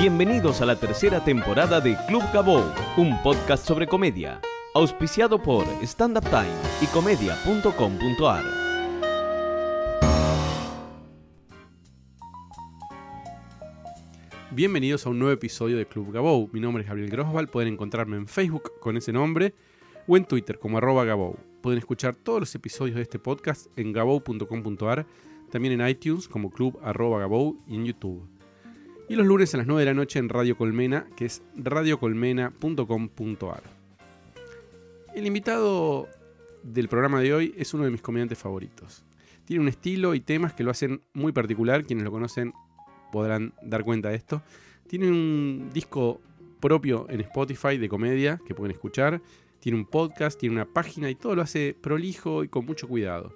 Bienvenidos a la tercera temporada de Club Gabou, un podcast sobre comedia, auspiciado por Stand Up Time y comedia.com.ar. Bienvenidos a un nuevo episodio de Club Gabou. Mi nombre es Gabriel Grosval. Pueden encontrarme en Facebook con ese nombre o en Twitter como arroba. Pueden escuchar todos los episodios de este podcast en gabou.com.ar, también en iTunes como club y en YouTube. Y los lunes a las 9 de la noche en Radio Colmena, que es radiocolmena.com.ar. El invitado del programa de hoy es uno de mis comediantes favoritos. Tiene un estilo y temas que lo hacen muy particular. Quienes lo conocen podrán dar cuenta de esto. Tiene un disco propio en Spotify de comedia que pueden escuchar. Tiene un podcast, tiene una página y todo lo hace prolijo y con mucho cuidado.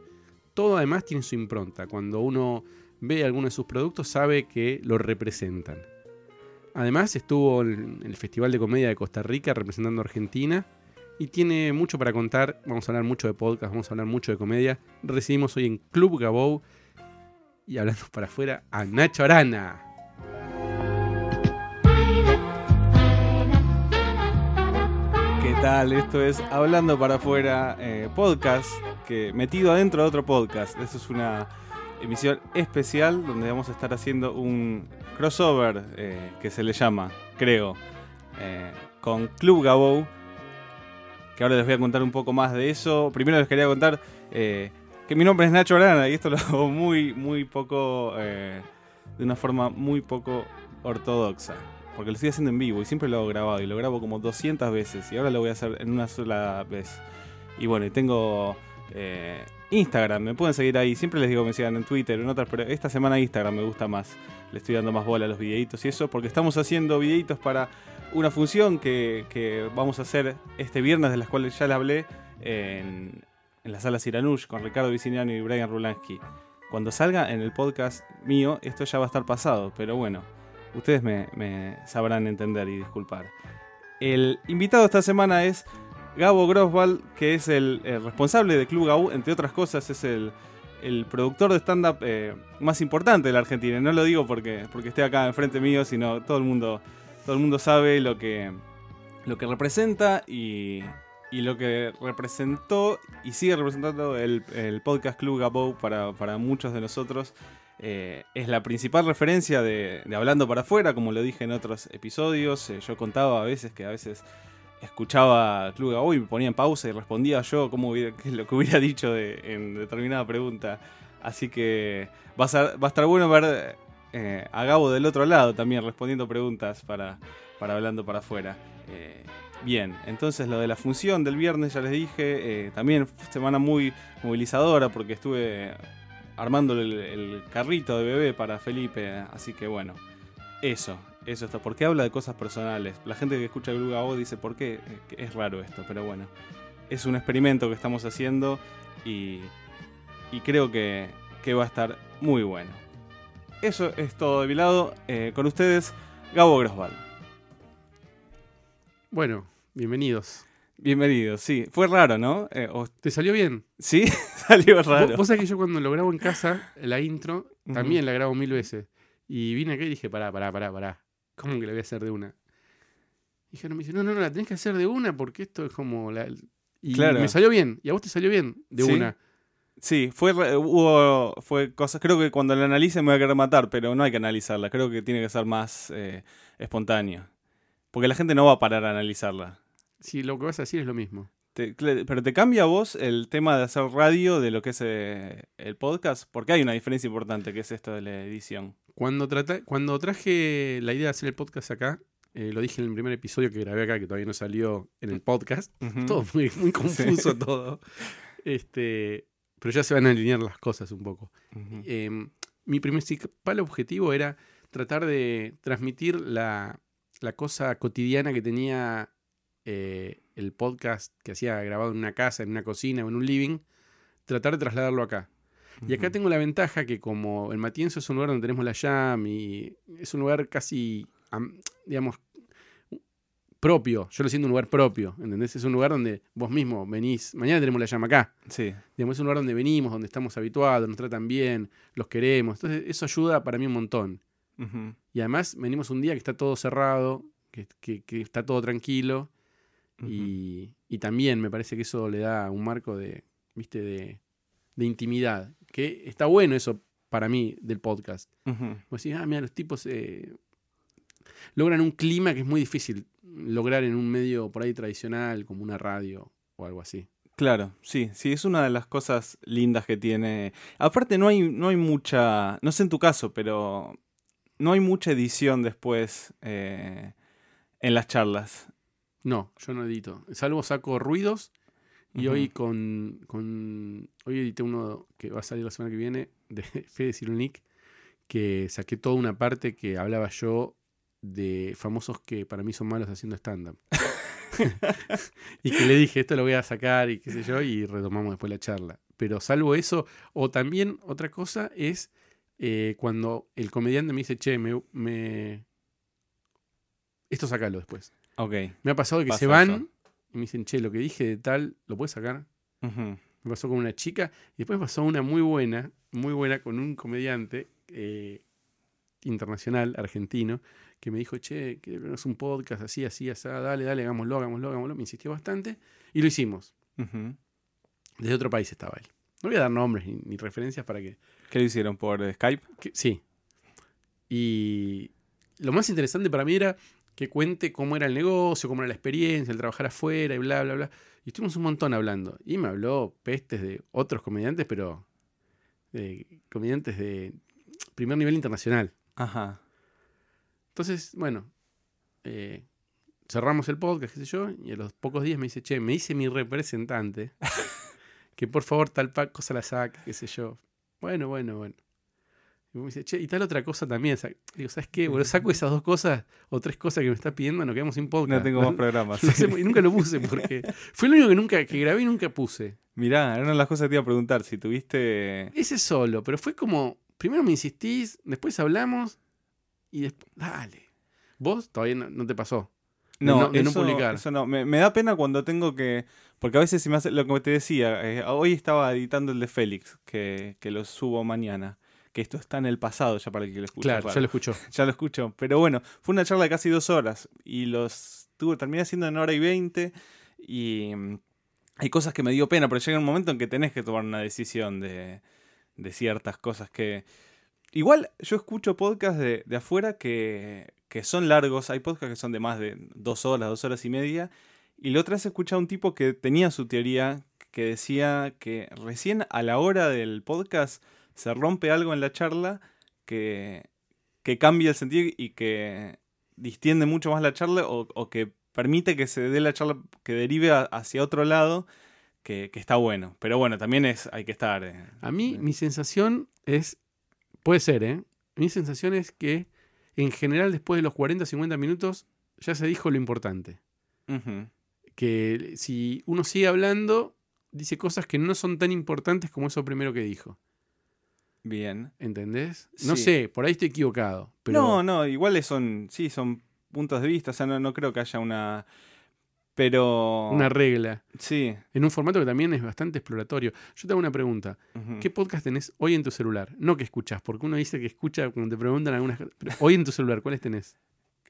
Todo además tiene su impronta. Cuando uno ve alguno de sus productos sabe que lo representan. Además estuvo en el Festival de Comedia de Costa Rica representando a Argentina y tiene mucho para contar. Vamos a hablar mucho de podcast, vamos a hablar mucho de comedia. Recibimos hoy en Club Gabou y hablando para afuera a Nacho Arana. ¿Qué tal? Esto es Hablando para afuera, eh, podcast que metido adentro de otro podcast. Esto es una emisión especial donde vamos a estar haciendo un crossover eh, que se le llama, creo, eh, con Club Gabou. Que ahora les voy a contar un poco más de eso. Primero les quería contar eh, que mi nombre es Nacho Arana y esto lo hago muy, muy poco, de una forma muy poco ortodoxa. Porque lo estoy haciendo en vivo y siempre lo hago grabado y lo grabo como 200 veces y ahora lo voy a hacer en una sola vez. Y bueno, y tengo Instagram, me pueden seguir ahí. Siempre les digo que me sigan en Twitter, en otras, pero esta semana Instagram me gusta más. Le estoy dando más bola a los videitos y eso, porque estamos haciendo videitos para una función que, que vamos a hacer este viernes, de las cuales ya les hablé, en, en la sala Siranush con Ricardo Viciniano y Brian Rulansky. Cuando salga en el podcast mío, esto ya va a estar pasado, pero bueno, ustedes me, me sabrán entender y disculpar. El invitado esta semana es Gabo Grosval, que es el, el responsable de Club Gabú, entre otras cosas, es el, productor de stand-up eh, más importante de la Argentina. No lo digo porque, porque esté acá enfrente mío, sino todo el mundo, todo el mundo sabe lo que, lo que representa y, lo que representó y sigue representando el, podcast Club Gabou para, para muchos de nosotros. Eh, es la principal referencia de, Hablando para afuera, como lo dije en otros episodios. Eh, yo contaba a veces que a veces escuchaba Club Gabou y me ponía en pausa y respondía yo como hubiera, lo que hubiera dicho en determinada pregunta. Así que va a, estar bueno ver eh, a Gabo del otro lado también respondiendo preguntas para, para Hablando para afuera. Eh, bien, entonces lo de la función del viernes ya les dije, eh, también semana muy movilizadora porque estuve armando el carrito de bebé para Felipe, así que bueno, eso, eso está. ¿Por qué habla de cosas personales? La gente que escucha Blue Gabo dice, ¿por qué? Eh, Es raro esto, pero bueno, es un experimento que estamos haciendo y, y creo que, que va a estar muy bueno. Eso es todo de mi lado. Eh, con ustedes, Gabo Grosval. Bueno, bienvenidos. Bienvenido, sí. Fue raro, ¿no? Eh, o- ¿Te salió bien? sí, salió Vos, raro. vos sabés que yo cuando lo grabo en casa, la intro, también la grabo mil veces. Y vine acá y dije, pará, pará, pará, pará. ¿Cómo que la voy a hacer de una? Y Jero me dice, no, no, no, la tenés que hacer de una porque esto es como la... Y Claro. me salió bien. Y a vos te salió bien de Sí. una. Sí, fue, hubo, fue cosas, creo que cuando la analice me voy a querer matar, pero no hay que analizarla, creo que tiene que ser más eh, espontáneo. Porque la gente no va a parar a analizarla. Si lo que vas a decir es lo mismo. Te- pero te cambia a vos el tema de hacer radio de lo que es eh, el podcast, porque hay una diferencia importante que es esto de la edición. Cuando, trata, cuando traje la idea de hacer el podcast acá, eh, lo dije en el primer episodio que grabé acá, que todavía no salió en el podcast. Todo muy, muy confuso todo. Este, pero ya se van a alinear las cosas un poco. Ujú. Eh, mi principal objetivo era tratar de transmitir la, la cosa cotidiana que tenía eh, el podcast que hacía grabado en una casa, en una cocina o en un living, tratar de trasladarlo acá. Y acá tengo la ventaja que como el Matienzo es un lugar donde tenemos la jam y es un lugar casi, am- digamos, propio. Yo lo siento un lugar propio, ¿entendés? Es un lugar donde vos mismo venís, mañana tenemos la jam acá. Sí, Digamos, es un lugar donde venimos, donde estamos habituados, nos tratan bien, los queremos. Entonces, eso ayuda para mí un montón. Y además venimos un día que está todo cerrado, que, que- que está todo tranquilo. Y, y también me parece que eso le da un marco de, viste, de, de intimidad. Que está bueno eso para mí del podcast. Vos decís, ah, mira, los tipos eh, logran un clima que es muy difícil lograr en un medio por ahí tradicional, como una radio o algo así. Claro, sí, sí, es una de las cosas lindas que tiene. Aparte, no hay, no hay mucha, no sé en tu caso, pero no hay mucha edición después eh, en las charlas. No, yo no edito. Salvo saco ruidos. Y hoy con, con- Hoy edité uno que va a salir la semana que viene de Fede Cirulnik, que saqué toda una parte que hablaba yo de famosos que para mí son malos haciendo stand-up. y que le dije, esto lo voy a sacar y qué sé yo, y retomamos después la charla. Pero salvo eso, o también otra cosa es eh, cuando el comediante me dice, che, me, me- Esto sacalo después. Ok. Me ha pasado que se van eso. y me dicen, che, lo que dije de tal, ¿lo puedes sacar? Me pasó con una chica y después me pasó una muy buena, muy buena con un comediante eh, internacional, argentino, que me dijo, che, que es un podcast así, así, así, dale, dale, hagámoslo, hagámoslo, hagámoslo. Me insistió bastante y lo hicimos. Desde otro país estaba él. No voy a dar nombres ni, ni referencias para que, ¿Qué lo hicieron por Skype? que- Sí. Y lo más interesante para mí era que cuente cómo era el negocio, cómo era la experiencia, el trabajar afuera y bla, bla, bla. Y estuvimos un montón hablando. Y me habló pestes de otros comediantes, pero de comediantes de primer nivel internacional. Ajá. Entonces, bueno, eh, cerramos el podcast, qué sé yo, y a los pocos días me dice, che, me dice mi representante que por favor tal cosa la saque, qué sé yo. Bueno, bueno, bueno. Y me dice, che, y tal otra cosa también. Digo, ¿sabes qué? Bueno, saco esas dos cosas o tres cosas que me está pidiendo, nos quedamos sin podcast. No tengo más programas. No sé, y nunca lo puse porque fue lo único que nunca que grabé y nunca puse. Mirá, era una de las cosas que te iba a preguntar. Si tuviste. Ese solo, pero fue como, primero me insistís, después hablamos y después, dale. Vos todavía no, no te pasó. No, no- de no publicar. eso no. Me, me da pena cuando tengo que. Porque a veces se me hace. Lo que te decía, eh, hoy estaba editando el de Félix, que, que lo subo mañana. Que esto está en el pasado ya para el que lo escucha. Claro, claro. ya lo escuchó. Ya lo escucho. Pero bueno, fue una charla de casi dos horas. Y los tuve, terminé haciendo en hora y veinte. Y mm, hay cosas que me dio pena, pero llega un momento en que tenés que tomar una decisión de, de ciertas cosas que. Igual yo escucho podcasts de, de afuera que, que son largos. Hay podcasts que son de más de dos horas, dos horas y media. Y la otra vez escuché a un tipo que tenía su teoría que decía que recién a la hora del podcast se rompe algo en la charla que, que cambia el sentido y que distiende mucho más la charla o, o que permite que se dé la charla, que derive a- hacia otro lado, que, que está bueno. Pero bueno, también es, hay que estar... eh, A mí, eh, mi sensación es, puede ser, ¿eh? Mi sensación es que en general después de los 40 50 minutos ya se dijo lo importante. Que si uno sigue hablando, dice cosas que no son tan importantes como eso primero que dijo. Bien. ¿Entendés? No Sí. sé, por ahí estoy equivocado. Pero No, no, iguales son, sí, son puntos de vista, o sea, no, no creo que haya una... Pero... una regla. Sí. En un formato que también es bastante exploratorio. Yo te hago una pregunta. ¿Qué podcast tenés hoy en tu celular? No que escuchás, porque uno dice que escucha cuando te preguntan algunas cosas. Pero hoy en tu celular, ¿cuáles tenés?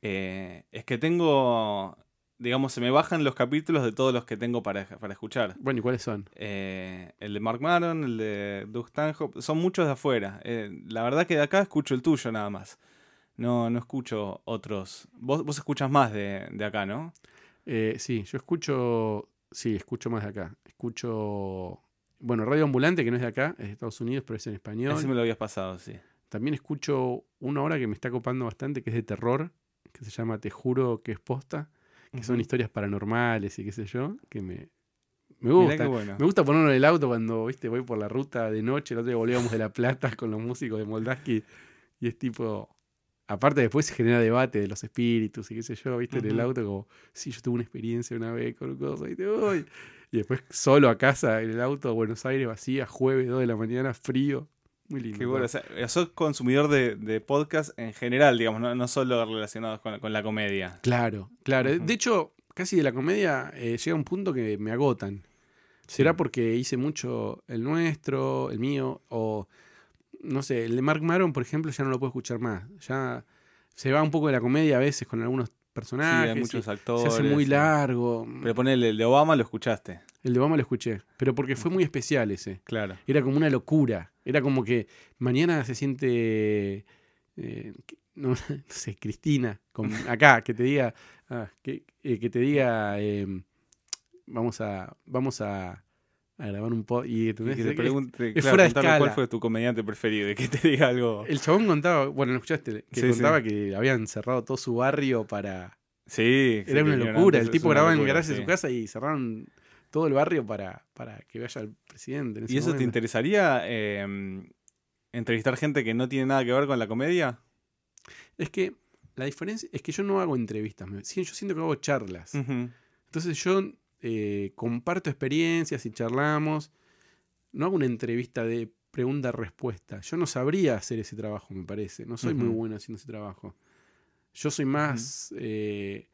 Eh, es que tengo, digamos, se me bajan los capítulos de todos los que tengo para, para escuchar. Bueno, ¿y cuáles son? Eh, el de Mark Maron, el de Doug Stanhope, son muchos de afuera. Eh, la verdad que de acá escucho el tuyo nada más. No, no escucho otros. Vos, vos escuchas más de, de acá, ¿no? Eh, sí, yo escucho. Sí, escucho más de acá. Escucho. Bueno, Radio Ambulante, que no es de acá, es de Estados Unidos, pero es en español. Ese me lo habías pasado, sí. También escucho una hora que me está copando bastante, que es de terror, que se llama Te juro que es posta, que son historias paranormales y qué sé yo, que me, me gusta. bueno. Me gusta ponerlo en el auto cuando, viste, voy por la ruta de noche, el otro día volvíamos de La Plata con los músicos de Moldaski y es tipo... Aparte después se genera debate de los espíritus y qué sé yo, viste, en el auto como, sí, yo tuve una experiencia una vez con cosas y te voy. Y después solo a casa en el auto, Buenos Aires vacía, jueves, 2 de la mañana, frío. Muy lindo. Qué bueno. O sea, sos consumidor de, de podcast en general, digamos, no, no solo relacionados con, con la comedia. Claro, claro. De hecho, casi de la comedia eh, llega un punto que me agotan. ¿Será Sí. porque hice mucho el nuestro, el mío? O no sé, el de Mark Maron, por ejemplo, ya no lo puedo escuchar más. Ya se va un poco de la comedia a veces con algunos Sí, personajes. hay y muchos se actores. hace muy sí. largo. Pero ponele, el de Obama lo escuchaste. El de Obama lo escuché, pero porque fue muy especial ese. Claro. Era como una locura. Era como que mañana se siente, eh, no, no sé, Cristina, con, acá, que te diga, ah, que, eh, que te diga, eh, vamos a, vamos a, a grabar un pod y, Y que te pregunte, es claro, fuera cuál fue tu comediante preferido y que te diga algo. El chabón contaba, bueno, lo escuchaste, que Sí, contaba sí. que habían cerrado todo su barrio para... Sí, Era una locura, el tipo grababa en el garaje de su casa y cerraron todo el barrio para, para que vaya el presidente. en ese ¿Y eso te interesaría eh, entrevistar gente que no tiene nada que ver con la comedia? Es que la diferencia es que yo no hago entrevistas, yo siento que hago charlas. Entonces yo eh, comparto experiencias y charlamos. No hago una entrevista de pregunta-respuesta. Yo no sabría hacer ese trabajo, me parece. No soy muy bueno haciendo ese trabajo. Yo soy más, eh,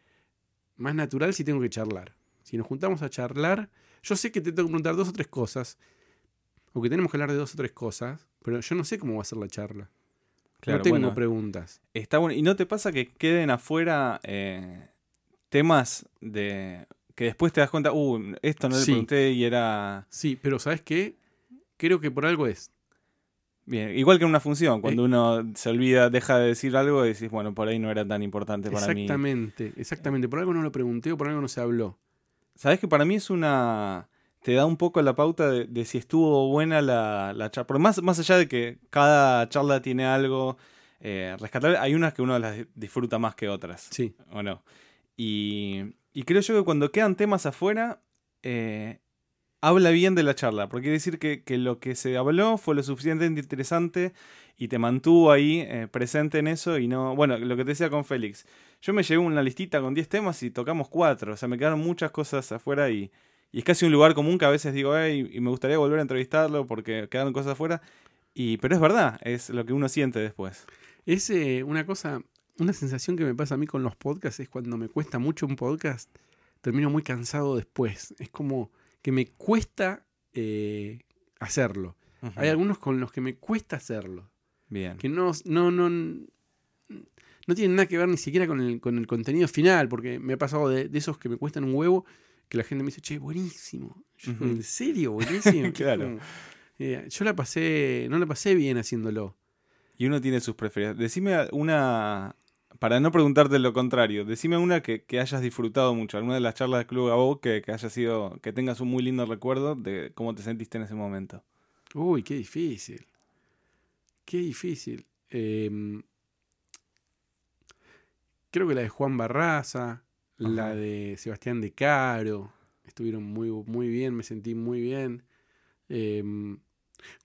más natural si tengo que charlar. Si nos juntamos a charlar, yo sé que te tengo que preguntar dos o tres cosas. O que tenemos que hablar de dos o tres cosas. Pero yo no sé cómo va a ser la charla. Claro, no tengo bueno, preguntas. está bueno. ¿Y no te pasa que queden afuera eh, temas de que después te das cuenta, uh, esto no le Sí. pregunté y era Sí, pero ¿sabes qué? Creo que por algo es. bien? Igual que en una función, Eh. cuando uno se olvida, deja de decir algo y decís, bueno, por ahí no era tan importante para mí. Exactamente, exactamente. Por algo no lo pregunté o por algo no se habló. Sabes que para mí es una. Te da un poco la pauta de, de si estuvo buena la, la charla. Porque más, más allá de que cada charla tiene algo eh, rescatable, hay unas que uno las disfruta más que otras. Sí, ¿O no? Y, y creo yo que cuando quedan temas afuera, eh, habla bien de la charla. Porque quiere decir que, que lo que se habló fue lo suficientemente interesante y te mantuvo ahí eh, presente en eso y no... Bueno, lo que te decía con Félix. Yo me llevé una listita con 10 temas y tocamos 4. O sea, me quedaron muchas cosas afuera y, y es casi un lugar común que a veces digo, hey, y me gustaría volver a entrevistarlo porque quedaron cosas afuera. Y, pero es verdad, es lo que uno siente después. es eh, una cosa, una sensación que me pasa a mí con los podcasts es cuando me cuesta mucho un podcast, termino muy cansado después. Es como que me cuesta eh, hacerlo. Hay algunos con los que me cuesta hacerlo. Bien. que no, no, no, no tienen nada que ver ni siquiera con el, con el contenido final, porque me ha pasado de, de esos que me cuestan un huevo, que la gente me dice, che, buenísimo. Yo, Ujú. ¿En serio? Buenísimo. Claro. Como, eh, yo la pasé, no la pasé bien haciéndolo. Y uno tiene sus preferencias. Decime una, para no preguntarte lo contrario, decime una que, que hayas disfrutado mucho, alguna de las charlas de Club Gabo que, que haya sido, que tengas un muy lindo recuerdo de cómo te sentiste en ese momento. Uy, qué difícil. Qué difícil. Eh, creo que la de Juan Barraza, la de Sebastián De Caro, estuvieron muy, muy bien, me sentí muy bien. Eh,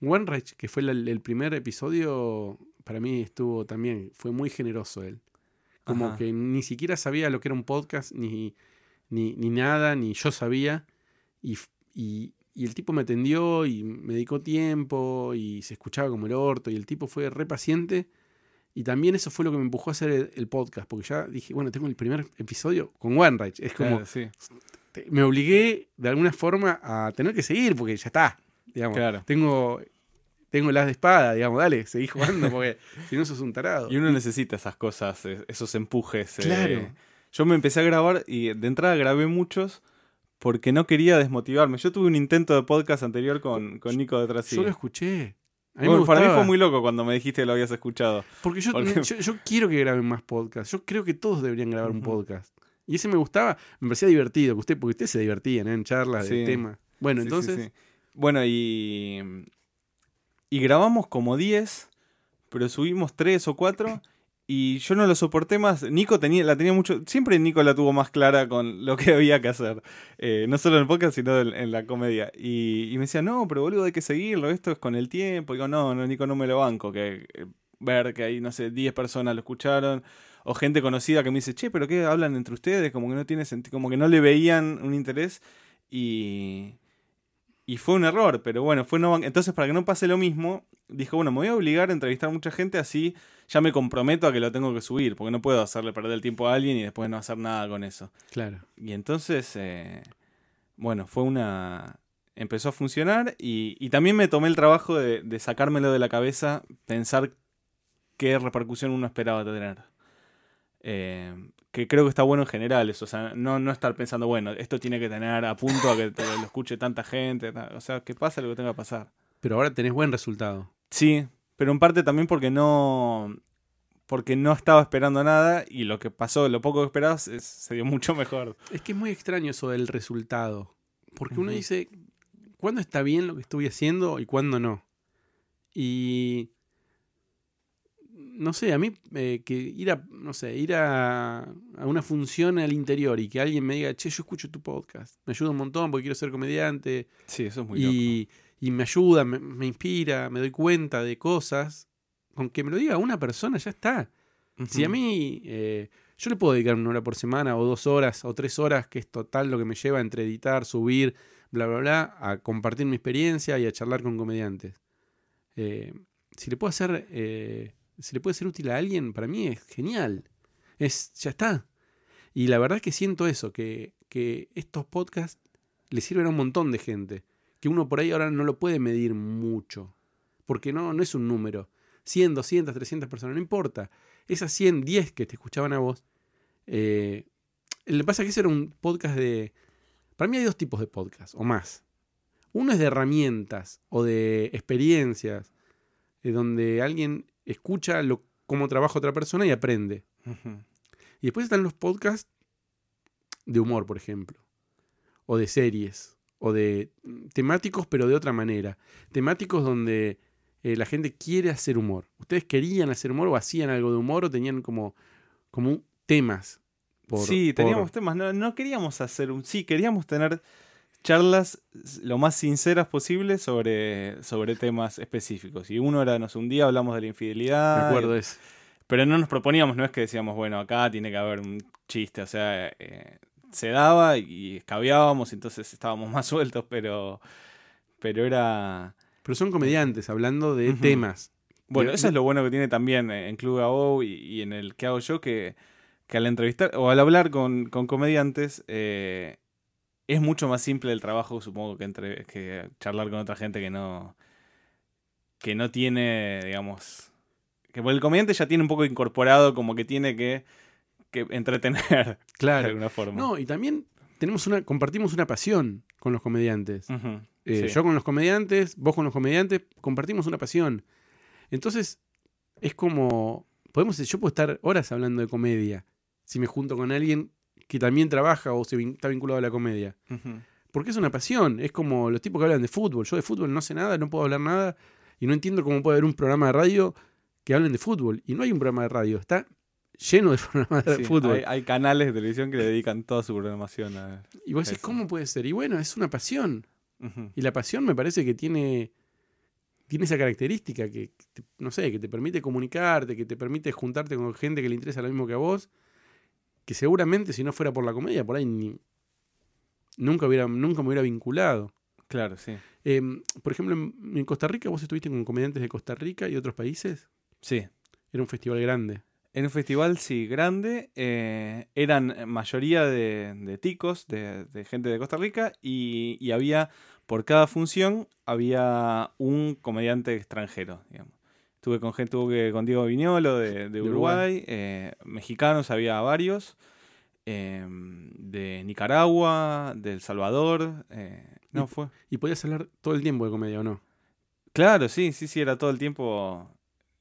One Rage, que fue el primer episodio, para mí estuvo también, fue muy generoso él. Como Ajá. que ni siquiera sabía lo que era un podcast, ni, ni, ni nada, ni yo sabía. Y, y, y el tipo me atendió y me dedicó tiempo y se escuchaba como el orto. Y el tipo fue re paciente. Y también eso fue lo que me empujó a hacer el, el podcast. Porque ya dije, bueno, tengo el primer episodio con One Rage. Es como, Claro, sí. te- me obligué de alguna forma a tener que seguir porque ya está. Digamos, Claro. tengo, tengo las de espada, digamos, dale, seguí jugando porque si no sos un tarado. Y uno necesita esas cosas, esos empujes. eh. Claro. Yo me empecé a grabar y de entrada grabé muchos porque no quería desmotivarme. Yo tuve un intento de podcast anterior con, con Nico detrás. Yo lo escuché. A mí me Bueno, para mí fue muy loco cuando me dijiste que lo habías escuchado. Porque yo, Porque- yo, yo quiero que graben más podcasts. Yo creo que todos deberían grabar un podcast. Y ese me gustaba, me parecía divertido, que usted, porque ustedes se divertían ¿eh? en charlas de Sí. temas. Bueno, Sí, sí, entonces, sí. Bueno, y. Y grabamos como 10, pero subimos 3 o 4. Y yo no lo soporté más. Nico tenía, la tenía mucho. Siempre Nico la tuvo más clara con lo que había que hacer. Eh, no solo en el podcast, sino en, la comedia. Y, y me decía, no, pero boludo, hay que seguirlo. Esto es con el tiempo. Y digo, no, no, Nico, no me lo banco. Que eh, ver que hay, no sé, 10 personas lo escucharon. O gente conocida que me dice, che, pero ¿qué hablan entre ustedes? Como que no tiene sentido. Como que no le veían un interés. Y. Y fue un error, pero bueno, fue no Entonces, para que no pase lo mismo, dijo, bueno, me voy a obligar a entrevistar a mucha gente, así ya me comprometo a que lo tengo que subir, porque no puedo hacerle perder el tiempo a alguien y después no hacer nada con eso. claro. Y entonces, eh, bueno, fue una... empezó a funcionar y, y también me tomé el trabajo de, de sacármelo de la cabeza, pensar qué repercusión uno esperaba tener. Eh, que creo que está bueno en general eso, o sea, no, no estar pensando, bueno, esto tiene que tener a punto a que te lo escuche tanta gente, o sea, que pase lo que tenga que pasar. Pero ahora tenés buen resultado. Sí, pero en parte también porque no porque no estaba esperando nada y lo que pasó, lo poco que esperaba se, se dio mucho mejor. Es que es muy extraño eso del resultado. Porque uno dice, ¿cuándo está bien lo que estoy haciendo y cuándo no? Y. No sé, a mí eh, que ir a, no sé, ir a, a una función al interior y que alguien me diga, che, yo escucho tu podcast, me ayuda un montón porque quiero ser comediante Sí, eso es muy loco. y, y me ayuda, me, me inspira, me doy cuenta de cosas. Con que me lo diga una persona ya está. Si a mí, eh, yo le puedo dedicar una hora por semana o dos horas o tres horas, que es total lo que me lleva entre editar, subir, bla, bla, bla, a compartir mi experiencia y a charlar con comediantes. Eh, si le puedo hacer, eh, si le puede ser útil a alguien, para mí es genial. Es, ya está. Y la verdad es que siento eso, que, que estos podcasts le sirven a un montón de gente. Que uno por ahí ahora no lo puede medir mucho. Porque no, no es un número. 100, 200, 300 personas, no importa. Esas 100, 10 que te escuchaban a vos. Eh, que pasa que ese era un podcast de... Para mí hay dos tipos de podcast, o más. Uno es de herramientas o de experiencias, eh, donde alguien escucha lo, cómo trabaja otra persona y aprende. Y después están los podcasts de humor, por ejemplo. O de series. O de mm, temáticos, pero de otra manera. Temáticos donde eh, la gente quiere hacer humor. ¿Ustedes querían hacer humor o hacían algo de humor o tenían como, como temas? por- sí, por- teníamos temas, no, no queríamos hacer un... Sí, queríamos tener charlas lo más sinceras posible sobre, sobre temas específicos. Y uno era, no sé, un día hablamos de la Me infidelidad. acuerdo de eso. Pero no nos proponíamos, no es que decíamos, bueno, acá tiene que haber un chiste, o sea, eh, se daba y escabeábamos, entonces estábamos más sueltos, pero, pero era... Pero son comediantes hablando de temas. Bueno, eso es lo bueno que tiene también eh, en Club AO y, y en el que hago yo, que, que al entrevistar o al hablar con, con comediantes eh, es mucho más simple el trabajo, supongo, que, entre, que charlar con otra gente que no, que no tiene, digamos, que por el comediante ya tiene un poco incorporado como que tiene que, que entretener de Claro. alguna forma. No, y también tenemos una, compartimos una pasión con los comediantes. Eh, sí. Yo con los comediantes, vos con los comediantes, compartimos una pasión. Entonces, es como. Podemos, yo puedo estar horas hablando de comedia si me junto con alguien que también trabaja o se vin- está vinculado a la comedia. Porque es una pasión. Es como los tipos que hablan de fútbol. Yo de fútbol no sé nada, no puedo hablar nada. Y no entiendo cómo puede haber un programa de radio que hablen de fútbol. Y no hay un programa de radio. Está lleno de programas de Sí, fútbol. Hay, hay canales de televisión que le dedican toda su programación a... y vos decís, eso. ¿cómo puede ser? Y bueno, es una pasión. Y la pasión me parece que tiene, tiene esa característica que, que te- no sé, que te permite comunicarte, que te permite juntarte con gente que le interesa lo mismo que a vos, que seguramente si no fuera por la comedia, por ahí ni- nunca, hubiera, nunca me hubiera vinculado. Claro, sí. Em, por ejemplo, en, en Costa Rica, vos estuviste con comediantes de Costa Rica y otros países. Sí. Era un festival grande. En un festival, sí, grande. eh, eran mayoría de, de ticos, de, de gente de Costa Rica, y, y había, por cada función, había un comediante extranjero, digamos. Estuve con gente, tuve con Diego Viñolo de, de Uruguay. Uruguay, eh, mexicanos había varios, eh, de Nicaragua, de El Salvador. eh, no, Y- fue. Y podías hablar todo el tiempo de comedia, ¿o no? Claro, sí, sí, sí, era todo el tiempo.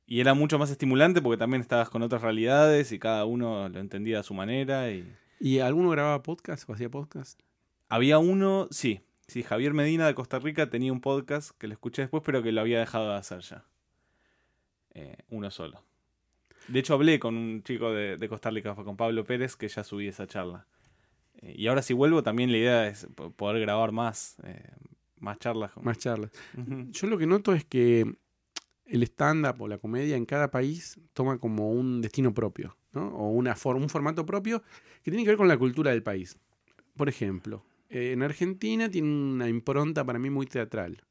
Y era mucho más estimulante porque también estabas con otras realidades y cada uno lo entendía a su manera. Y ¿Y alguno grababa podcast o hacía podcast? había uno, sí, sí, Javier Medina de Costa Rica tenía un podcast que lo escuché después, pero que lo había dejado de hacer ya. Eh, uno solo. De hecho, hablé con un chico de, de Costa Rica, con Pablo Pérez, que ya subí esa charla. Eh, y ahora si vuelvo, también la idea es po- poder grabar más, eh, más charlas. con- Más charlas. Yo lo que noto es que el stand-up o la comedia en cada país toma como un destino propio, ¿no? O una for- un formato propio que tiene que ver con la cultura del país. Por ejemplo, eh, en Argentina tiene una impronta para mí muy teatral,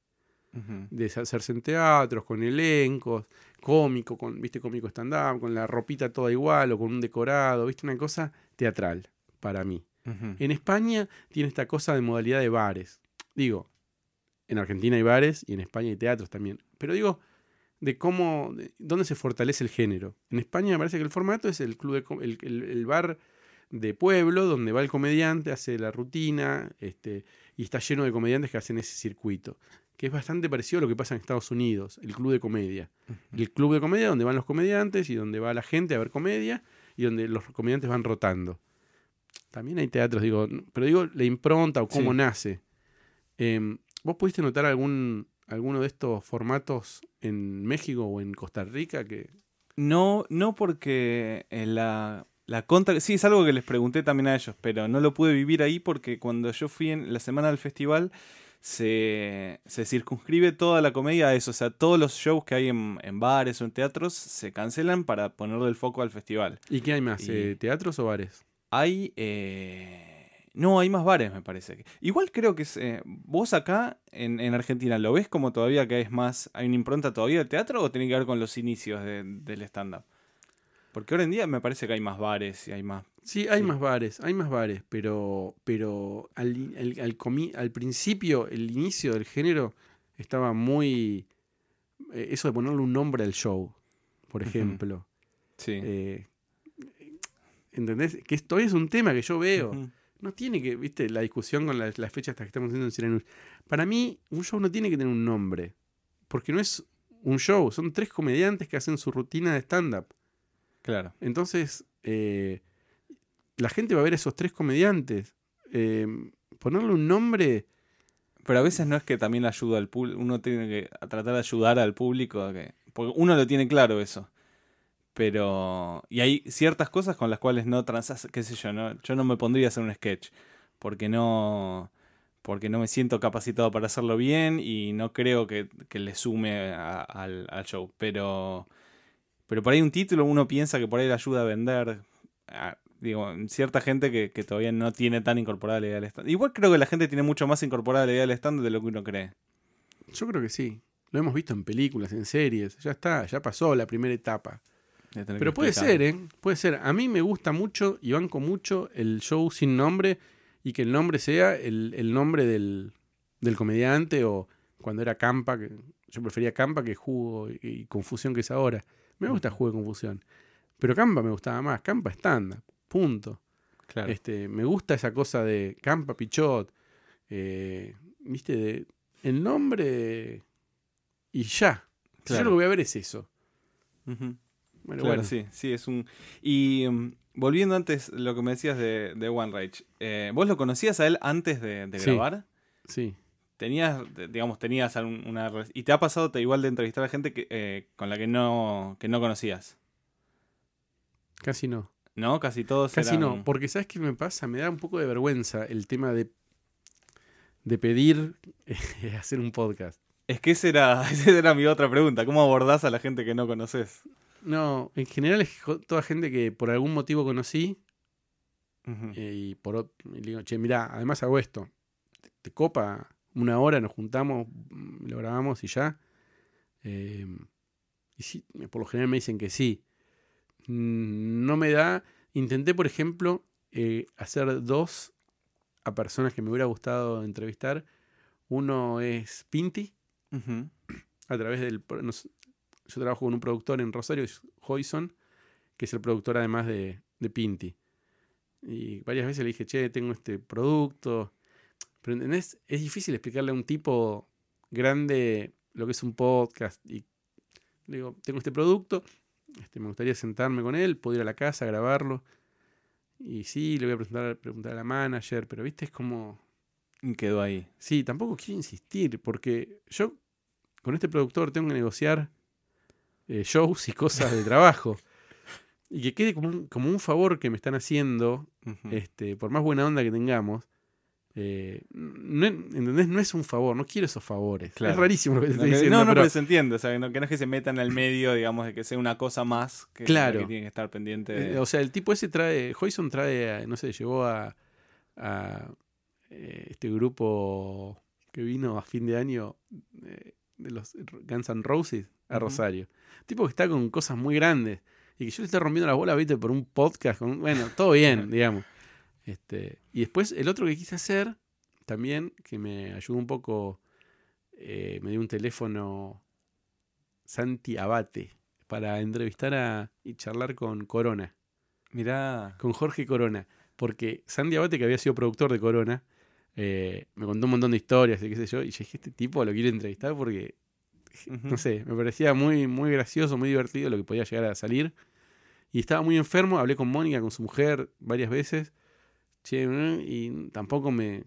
De hacerse en teatros, con elencos, cómico, con, viste, cómico stand-up, con la ropita toda igual o con un decorado, viste, una cosa teatral para mí. En España tiene esta cosa de modalidad de bares. Digo, en Argentina hay bares y en España hay teatros también. Pero digo, de cómo, de dónde se fortalece el género. En España me parece que el formato es el club de el- el bar de pueblo donde va el comediante, hace la rutina, este, y está lleno de comediantes que hacen ese circuito. Que es bastante parecido a lo que pasa en Estados Unidos, el club de comedia. El club de comedia donde van los comediantes y donde va la gente a ver comedia y donde los comediantes van rotando. También hay teatros, digo, pero digo la impronta o cómo Sí. nace. Em, ¿Vos pudiste notar algún alguno de estos formatos en México o en Costa Rica que No, no porque eh, la, la contra... Sí, es algo que les pregunté también a ellos, pero no lo pude vivir ahí porque cuando yo fui en la semana del festival se, se circunscribe toda la comedia a eso. O sea, todos los shows que hay en, en bares o en teatros se cancelan para ponerle el foco al festival. ¿Y qué hay más? Y- eh, ¿Teatros o bares? Hay... eh, No, hay más bares, me parece. Igual creo que es... eh, vos acá, en, en Argentina, ¿lo ves como todavía que es más... ¿Hay una impronta todavía del teatro o tiene que ver con los inicios de- del stand-up? Porque ahora en día me parece que hay más bares y hay más... Sí, hay Sí. más bares, hay más bares, pero, pero al, al, al comi- al principio, el inicio del género estaba muy... eh, eso de ponerle un nombre al show, por ejemplo. Sí. Eh, ¿Entendés? Que esto es un tema que yo veo. No tiene que, viste, la discusión con la- las fechas que estamos haciendo en Sirenus. Para mí, un show no tiene que tener un nombre. Porque no es un show, son tres comediantes que hacen su rutina de stand-up. Claro. Entonces, eh, la gente va a ver a esos tres comediantes. Eh, ponerle un nombre. Pero a veces no es que también ayuda al público, uno tiene que tratar de ayudar al público, que, porque uno lo tiene claro eso. Pero, y hay ciertas cosas con las cuales no transas, qué sé yo, no, yo no me pondría a hacer un sketch, porque no, porque no me siento capacitado para hacerlo bien y no creo que, que le sume a- al, al show. Pero, pero por ahí un título uno piensa que por ahí le ayuda a vender. a- digo, cierta gente que, que todavía no tiene tan incorporada la idea del stand. Igual creo que la gente tiene mucho más incorporada la idea del stand de lo que uno cree. Yo creo que sí. Lo hemos visto en películas, en series. Ya está, ya pasó la primera etapa. Pero puede ser, ¿eh? Puede ser. A mí me gusta mucho y banco mucho el show sin nombre y que el nombre sea el, el nombre del, del comediante o cuando era Campa, que yo prefería Campa que Jugo y, y Confusión que es ahora. Me gusta Jugo y Confusión. Pero Campa me gustaba más. Campa estándar. Punto. Claro. Este, me gusta esa cosa de Campa Pichot. eh, ¿Viste? De, el nombre y ya. Si Yo Claro. lo que voy a ver es eso. Bueno, Claro, bueno. sí, sí, es un... Y mm, volviendo antes lo que me decías de, de One Rage, eh, ¿vos lo conocías a él antes de, de Sí. grabar? Sí. Tenías, digamos, tenías una... ¿Y te ha pasado te, igual de entrevistar a gente que, eh, con la que no, que no conocías? Casi no. ¿No? Casi todos Casi eran- no, porque ¿sabes qué me pasa? Me da un poco de vergüenza el tema de, de pedir eh, hacer un podcast. Es que esa era, esa era mi otra pregunta. ¿Cómo abordás a la gente que no conoces? No, en general es toda gente que por algún motivo conocí eh, y por y le digo, che, mirá, además hago esto. ¿Te, te copa una hora, nos juntamos, mm, lo grabamos y ya? Eh, y sí, por lo general me dicen que sí. Mm, No me da. Intenté, por ejemplo, eh, hacer dos a personas que me hubiera gustado entrevistar. Uno es Pinti, a través del. nos- yo trabajo con un productor en Rosario, Hoyson, que es el productor además de, de Pinti. Y varias veces le dije, che, tengo este producto. Pero ¿entendés? Es difícil explicarle a un tipo grande lo que es un podcast. Y le digo, tengo este producto, este, me gustaría sentarme con él, puedo ir a la casa, grabarlo. Y sí, le voy a preguntar, preguntar a la manager, pero viste, es como. Quedó ahí. Sí, tampoco quiero insistir, porque yo con este productor tengo que negociar eh, shows y cosas de trabajo. Y que quede como un, como un favor que me están haciendo, este, por más buena onda que tengamos. Eh, no, ¿Entendés? No es un favor, no quiero esos favores. Claro. Es rarísimo lo que te No, estoy que- diciendo. no, no, pero- pero se entiende. O sea, que no, que no es que se metan al medio, digamos, de que sea una cosa más que, Claro. que tiene que estar pendiente de... Eh, O sea, el tipo ese trae, Hoyson trae, no sé, llevó a, a, eh, este grupo que vino a fin de año eh, de los Guns N' Roses a. Rosario. Tipo que está con cosas muy grandes y que yo le estoy rompiendo la bola, viste, por un podcast. Con, bueno, todo bien, digamos. Este, y después el otro que quise hacer, también, que me ayudó un poco eh, me dio un teléfono Santi Abate para entrevistar a, y charlar con Corona, Mirá. con Jorge Corona. Porque Santi Abate, que había sido productor de Corona, eh, me contó un montón de historias y qué sé yo. Y yo dije, este tipo lo quiero entrevistar porque, no sé, me parecía muy, muy gracioso, muy divertido lo que podía llegar a salir. Y estaba muy enfermo, hablé con Mónica, con su mujer, varias veces. Che, y tampoco me,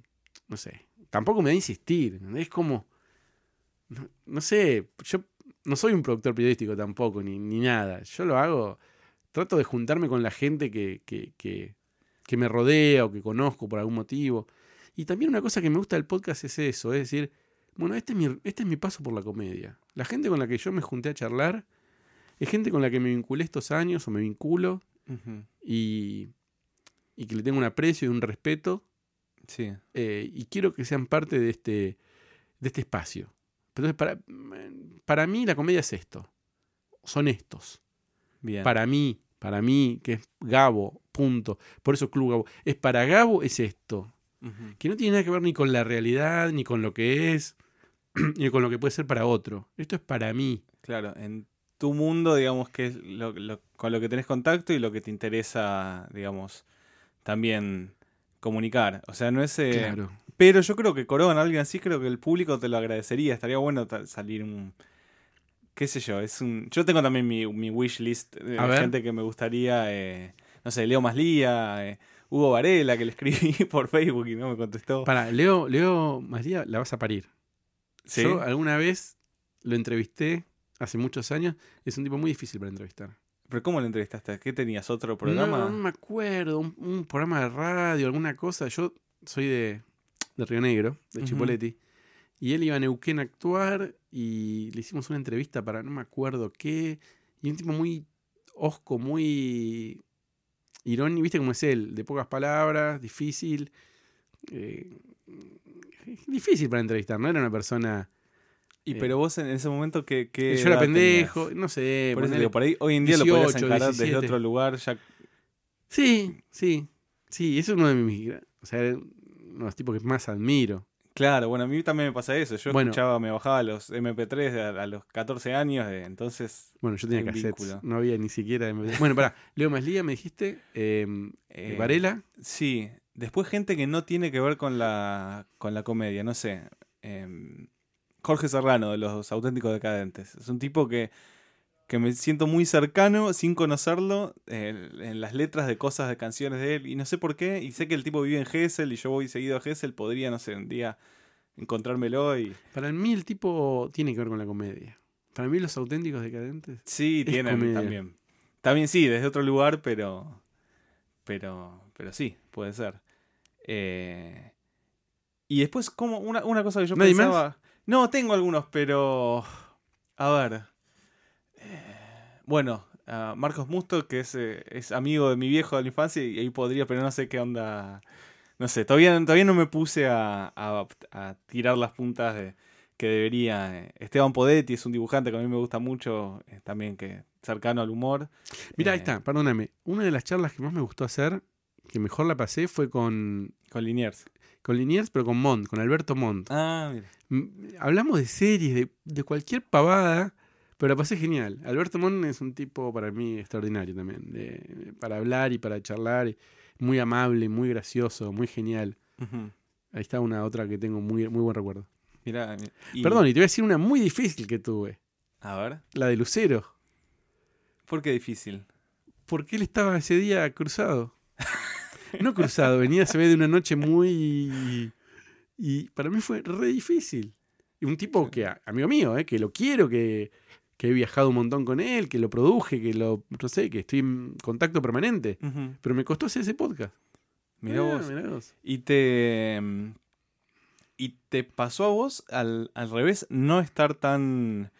no sé, tampoco me da a insistir. Es como, no, no sé, yo no soy un productor periodístico tampoco, ni, ni nada. Yo lo hago, trato de juntarme con la gente que, que, que, que me rodea o que conozco por algún motivo. Y también una cosa que me gusta del podcast es eso, es decir, bueno, este es mi, este es mi paso por la comedia. La gente con la que yo me junté a charlar es gente con la que me vinculé estos años o me vinculo y, y que le tengo un aprecio y un respeto Sí. eh, y quiero que sean parte de este, de este espacio. Entonces, para, para mí la comedia es esto. Son estos. Bien. Para mí, para mí, que es Gabo, punto. Por eso Club Gabo. Es para Gabo, es esto. Que no tiene nada que ver ni con la realidad, ni con lo que es, ni con lo que puede ser para otro. Esto es para mí. Claro, en tu mundo, digamos, que es lo, lo- con lo que tenés contacto y lo que te interesa, digamos, también comunicar. O sea, no es... eh, claro. Pero yo creo que Corona, alguien así, creo que el público te lo agradecería. Estaría bueno salir un... qué sé yo, es un... Yo tengo también mi, mi wish list de A ver. gente que me gustaría, eh, no sé, Leo Maslía, eh, Hugo Varela, que le escribí por Facebook y no me contestó. Para, Leo, Leo María, la vas a parir. ¿Sí? Yo alguna vez lo entrevisté hace muchos años. Es un tipo muy difícil para entrevistar. ¿Pero cómo lo entrevistaste? ¿Qué tenías? ¿Otro programa? No, no me acuerdo. Un, un programa de radio, alguna cosa. Yo soy de, de Río Negro, de. Chipoleti. Y él iba a Neuquén a actuar y le hicimos una entrevista para no me acuerdo qué. Y un tipo muy osco, muy irónico, viste cómo es él, de pocas palabras, difícil. eh, difícil para entrevistar, no era una persona... Y Eh, pero vos en ese momento, ¿qué, qué yo era pendejo, tenías? no sé. Por eso digo, por ahí hoy en día lo podrías 18, encarar desde 17. otro lugar. Ya... Sí, sí, sí, eso es uno de mis... O sea, uno de los tipos que más admiro. Claro, bueno, a mí también me pasa eso. Yo Bueno. escuchaba, me bajaba los MP3 a, a los 14 años, eh, entonces... Bueno, yo tenía cassettes, no había ni siquiera... MP3. Bueno, pará, Leo Maslía me dijiste, eh, eh, Varela, Sí, después gente que no tiene que ver con la, con la comedia, no sé. em, Jorge Serrano, de Los Auténticos Decadentes. Es un tipo que, que me siento muy cercano sin conocerlo eh, en las letras de cosas de canciones de él. Y no sé por qué. Y sé que el tipo vive en Gessel y yo voy seguido a Gessel. Podría, no sé, un día encontrármelo y... para mí el tipo tiene que ver con la comedia. Para mí los auténticos decadentes... Sí, tienen comedia. también. También sí, desde otro lugar, pero. Pero. Pero sí, puede ser. Eh, y después, como una, una cosa que yo ¿Nadie más? No, tengo algunos, pero. A ver. Eh, bueno, Marcos Musto, que es, eh, es amigo de mi viejo de la infancia, y ahí podría, pero no sé qué onda. No sé, todavía, todavía no me puse a, a- a tirar las puntas de, que debería. eh. Esteban Podetti es un dibujante que a mí me gusta mucho, eh, también que cercano al humor. Mira, ahí está, perdóname. Una de las charlas que más me gustó hacer, que mejor la pasé, fue con, Con Liniers. Con Liniers, pero con Montt, con Alberto Montt. Ah, mira. Hablamos de series, de, de cualquier pavada, pero la pasé genial. Alberto Montt es un tipo para mí extraordinario también, de- para hablar y para charlar, muy amable, muy gracioso, muy genial. Ahí está una otra que tengo muy, muy buen recuerdo. Mirá, mi- y- Perdón, y te voy a decir una muy difícil que tuve, A ver, la de Lucero, ¿por qué difícil? porque él estaba ese día cruzado. No cruzado, venía, se ve de una noche muy... Y para mí fue re difícil. Y un tipo que, amigo mío, eh, que lo quiero, que, que he viajado un montón con él, que lo produje, que lo, no sé, que estoy en contacto permanente. Pero me costó hacer ese podcast. Mirá Ah, vos. mirá vos. Y te. mm, ¿Y te pasó a vos al, al revés no estar tan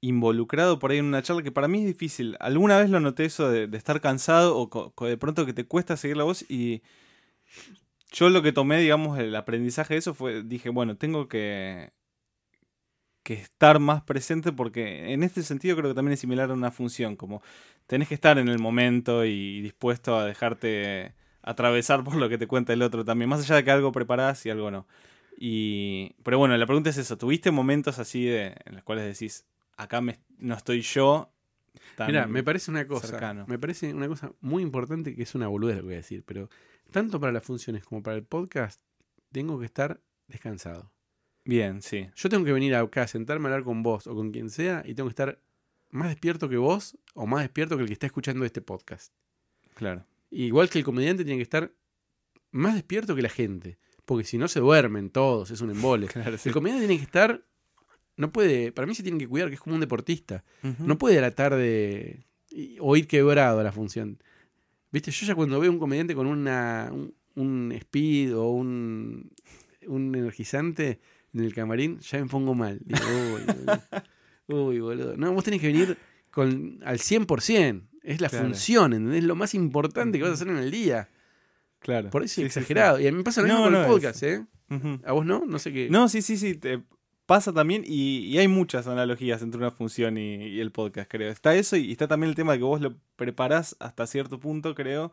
involucrado por ahí en una charla que para mí es difícil? Alguna vez lo noté eso de, estar cansado o de pronto que te cuesta seguir la voz y yo lo que tomé, digamos, el aprendizaje de eso fue, dije, bueno, tengo que, que estar más presente porque en este sentido creo que también es similar a una función, como tenés que estar en el momento y dispuesto a dejarte atravesar por lo que te cuenta el otro también, más allá de que algo preparás y algo no. Y, pero bueno, la pregunta es eso. ¿Tuviste momentos así de, en los cuales decís, acá me- no estoy yo? Mira, me parece una cosa. cercano. Me parece una cosa muy importante que es una boludez lo que voy a decir, pero tanto para las funciones como para el podcast, tengo que estar descansado. Bien, sí. Yo tengo que venir acá a sentarme a hablar con vos o con quien sea y tengo que estar más despierto que vos o más despierto que el que está escuchando este podcast. Claro. Igual que el comediante tiene que estar más despierto que la gente, porque si no se duermen todos, es un embole. Claro, sí. El comediante tiene que estar, no puede, para mí se tiene que cuidar, que es como un deportista. No puede a la tarde o ir quebrado a la función. Viste, yo ya cuando veo un comediante con una, un, un speed o un, un energizante en el camarín, ya me pongo mal. Digo, uy, boludo. Uy, boludo. No, vos tenés que venir con, al 100%. Es la Claro. función, ¿entendés? Es lo más importante que vas a hacer en el día. Claro. Por eso es sí, sí. exagerado. Y a mí me pasa lo No, mismo con no, el es- podcast, ¿eh? ¿A vos no? No sé qué. No, sí, sí, sí. te pasa también y, y hay muchas analogías entre una función y, y el podcast, creo. Está eso y está también el tema de que vos lo preparás hasta cierto punto, creo.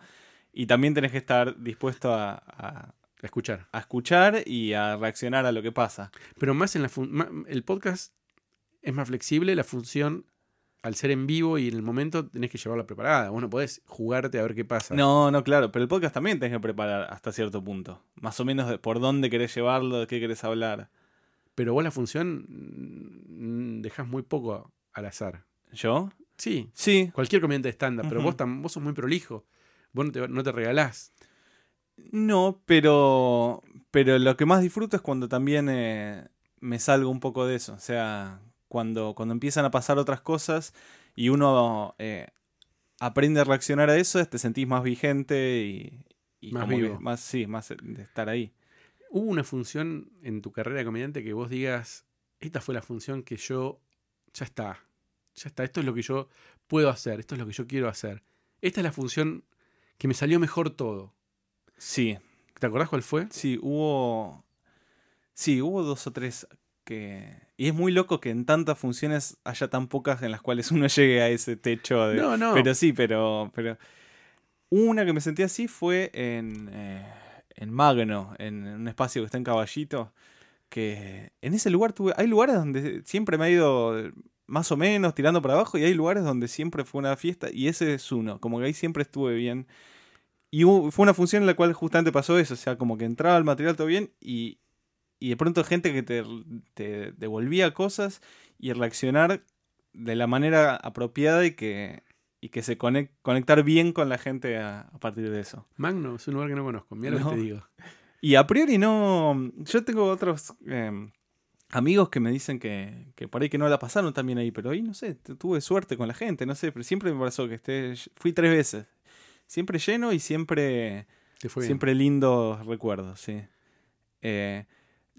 Y también tenés que estar dispuesto a, escuchar. a escuchar y a reaccionar a lo que pasa. Pero más en la ma- el podcast es más flexible, la función al ser en vivo y en el momento tenés que llevarla preparada. Vos no podés jugarte a ver qué pasa. No, no, claro, pero el podcast también tenés que preparar hasta cierto punto. Más o menos de por dónde querés llevarlo, de qué querés hablar. Pero vos la función mm, dejás muy poco al azar. ¿Yo? Sí, Sí. cualquier comediante de pero vos, tam- vos sos muy prolijo. Vos no te, no te regalás. No, pero, pero lo que más disfruto es cuando también eh, me salgo un poco de eso. O sea, cuando, cuando empiezan a pasar otras cosas y uno eh, aprende a reaccionar a eso, te sentís más vigente y, y Más vivo. más, sí, más de estar ahí. ¿Hubo una función en tu carrera de comediante que vos digas, esta fue la función que yo, ya está, ya está, esto es lo que yo puedo hacer, esto es lo que yo quiero hacer. Esta es la función que me salió mejor todo. Sí, ¿Te acordás cuál fue? sí, hubo. Sí, hubo dos o tres que. Y es muy loco que en tantas funciones haya tan pocas en las cuales uno llegue a ese techo de. No, no. Pero sí, pero, pero una que me sentí así fue en, eh, en Magno, en un espacio que está en Caballito, que en ese lugar tuve, hay lugares donde siempre me ha ido más o menos tirando para abajo y hay lugares donde siempre fue una fiesta y ese es uno, como que ahí siempre estuve bien. Y fue una función en la cual justamente pasó eso, o sea, como que entraba el material todo bien y, y de pronto gente que te, te devolvía cosas y reaccionar de la manera apropiada y que, y que se conec- conectar bien con la gente a, a partir de eso. Magno es un lugar que no conozco, mira lo No. que te digo. Y a priori no. Yo tengo otros eh, amigos que me dicen que, que por ahí que no la pasaron también ahí, pero ahí no sé, tu- tuve suerte con la gente, no sé, pero siempre me pasó que esté. Fui tres veces. Siempre lleno y siempre. Siempre lindos recuerdos, sí. Eh,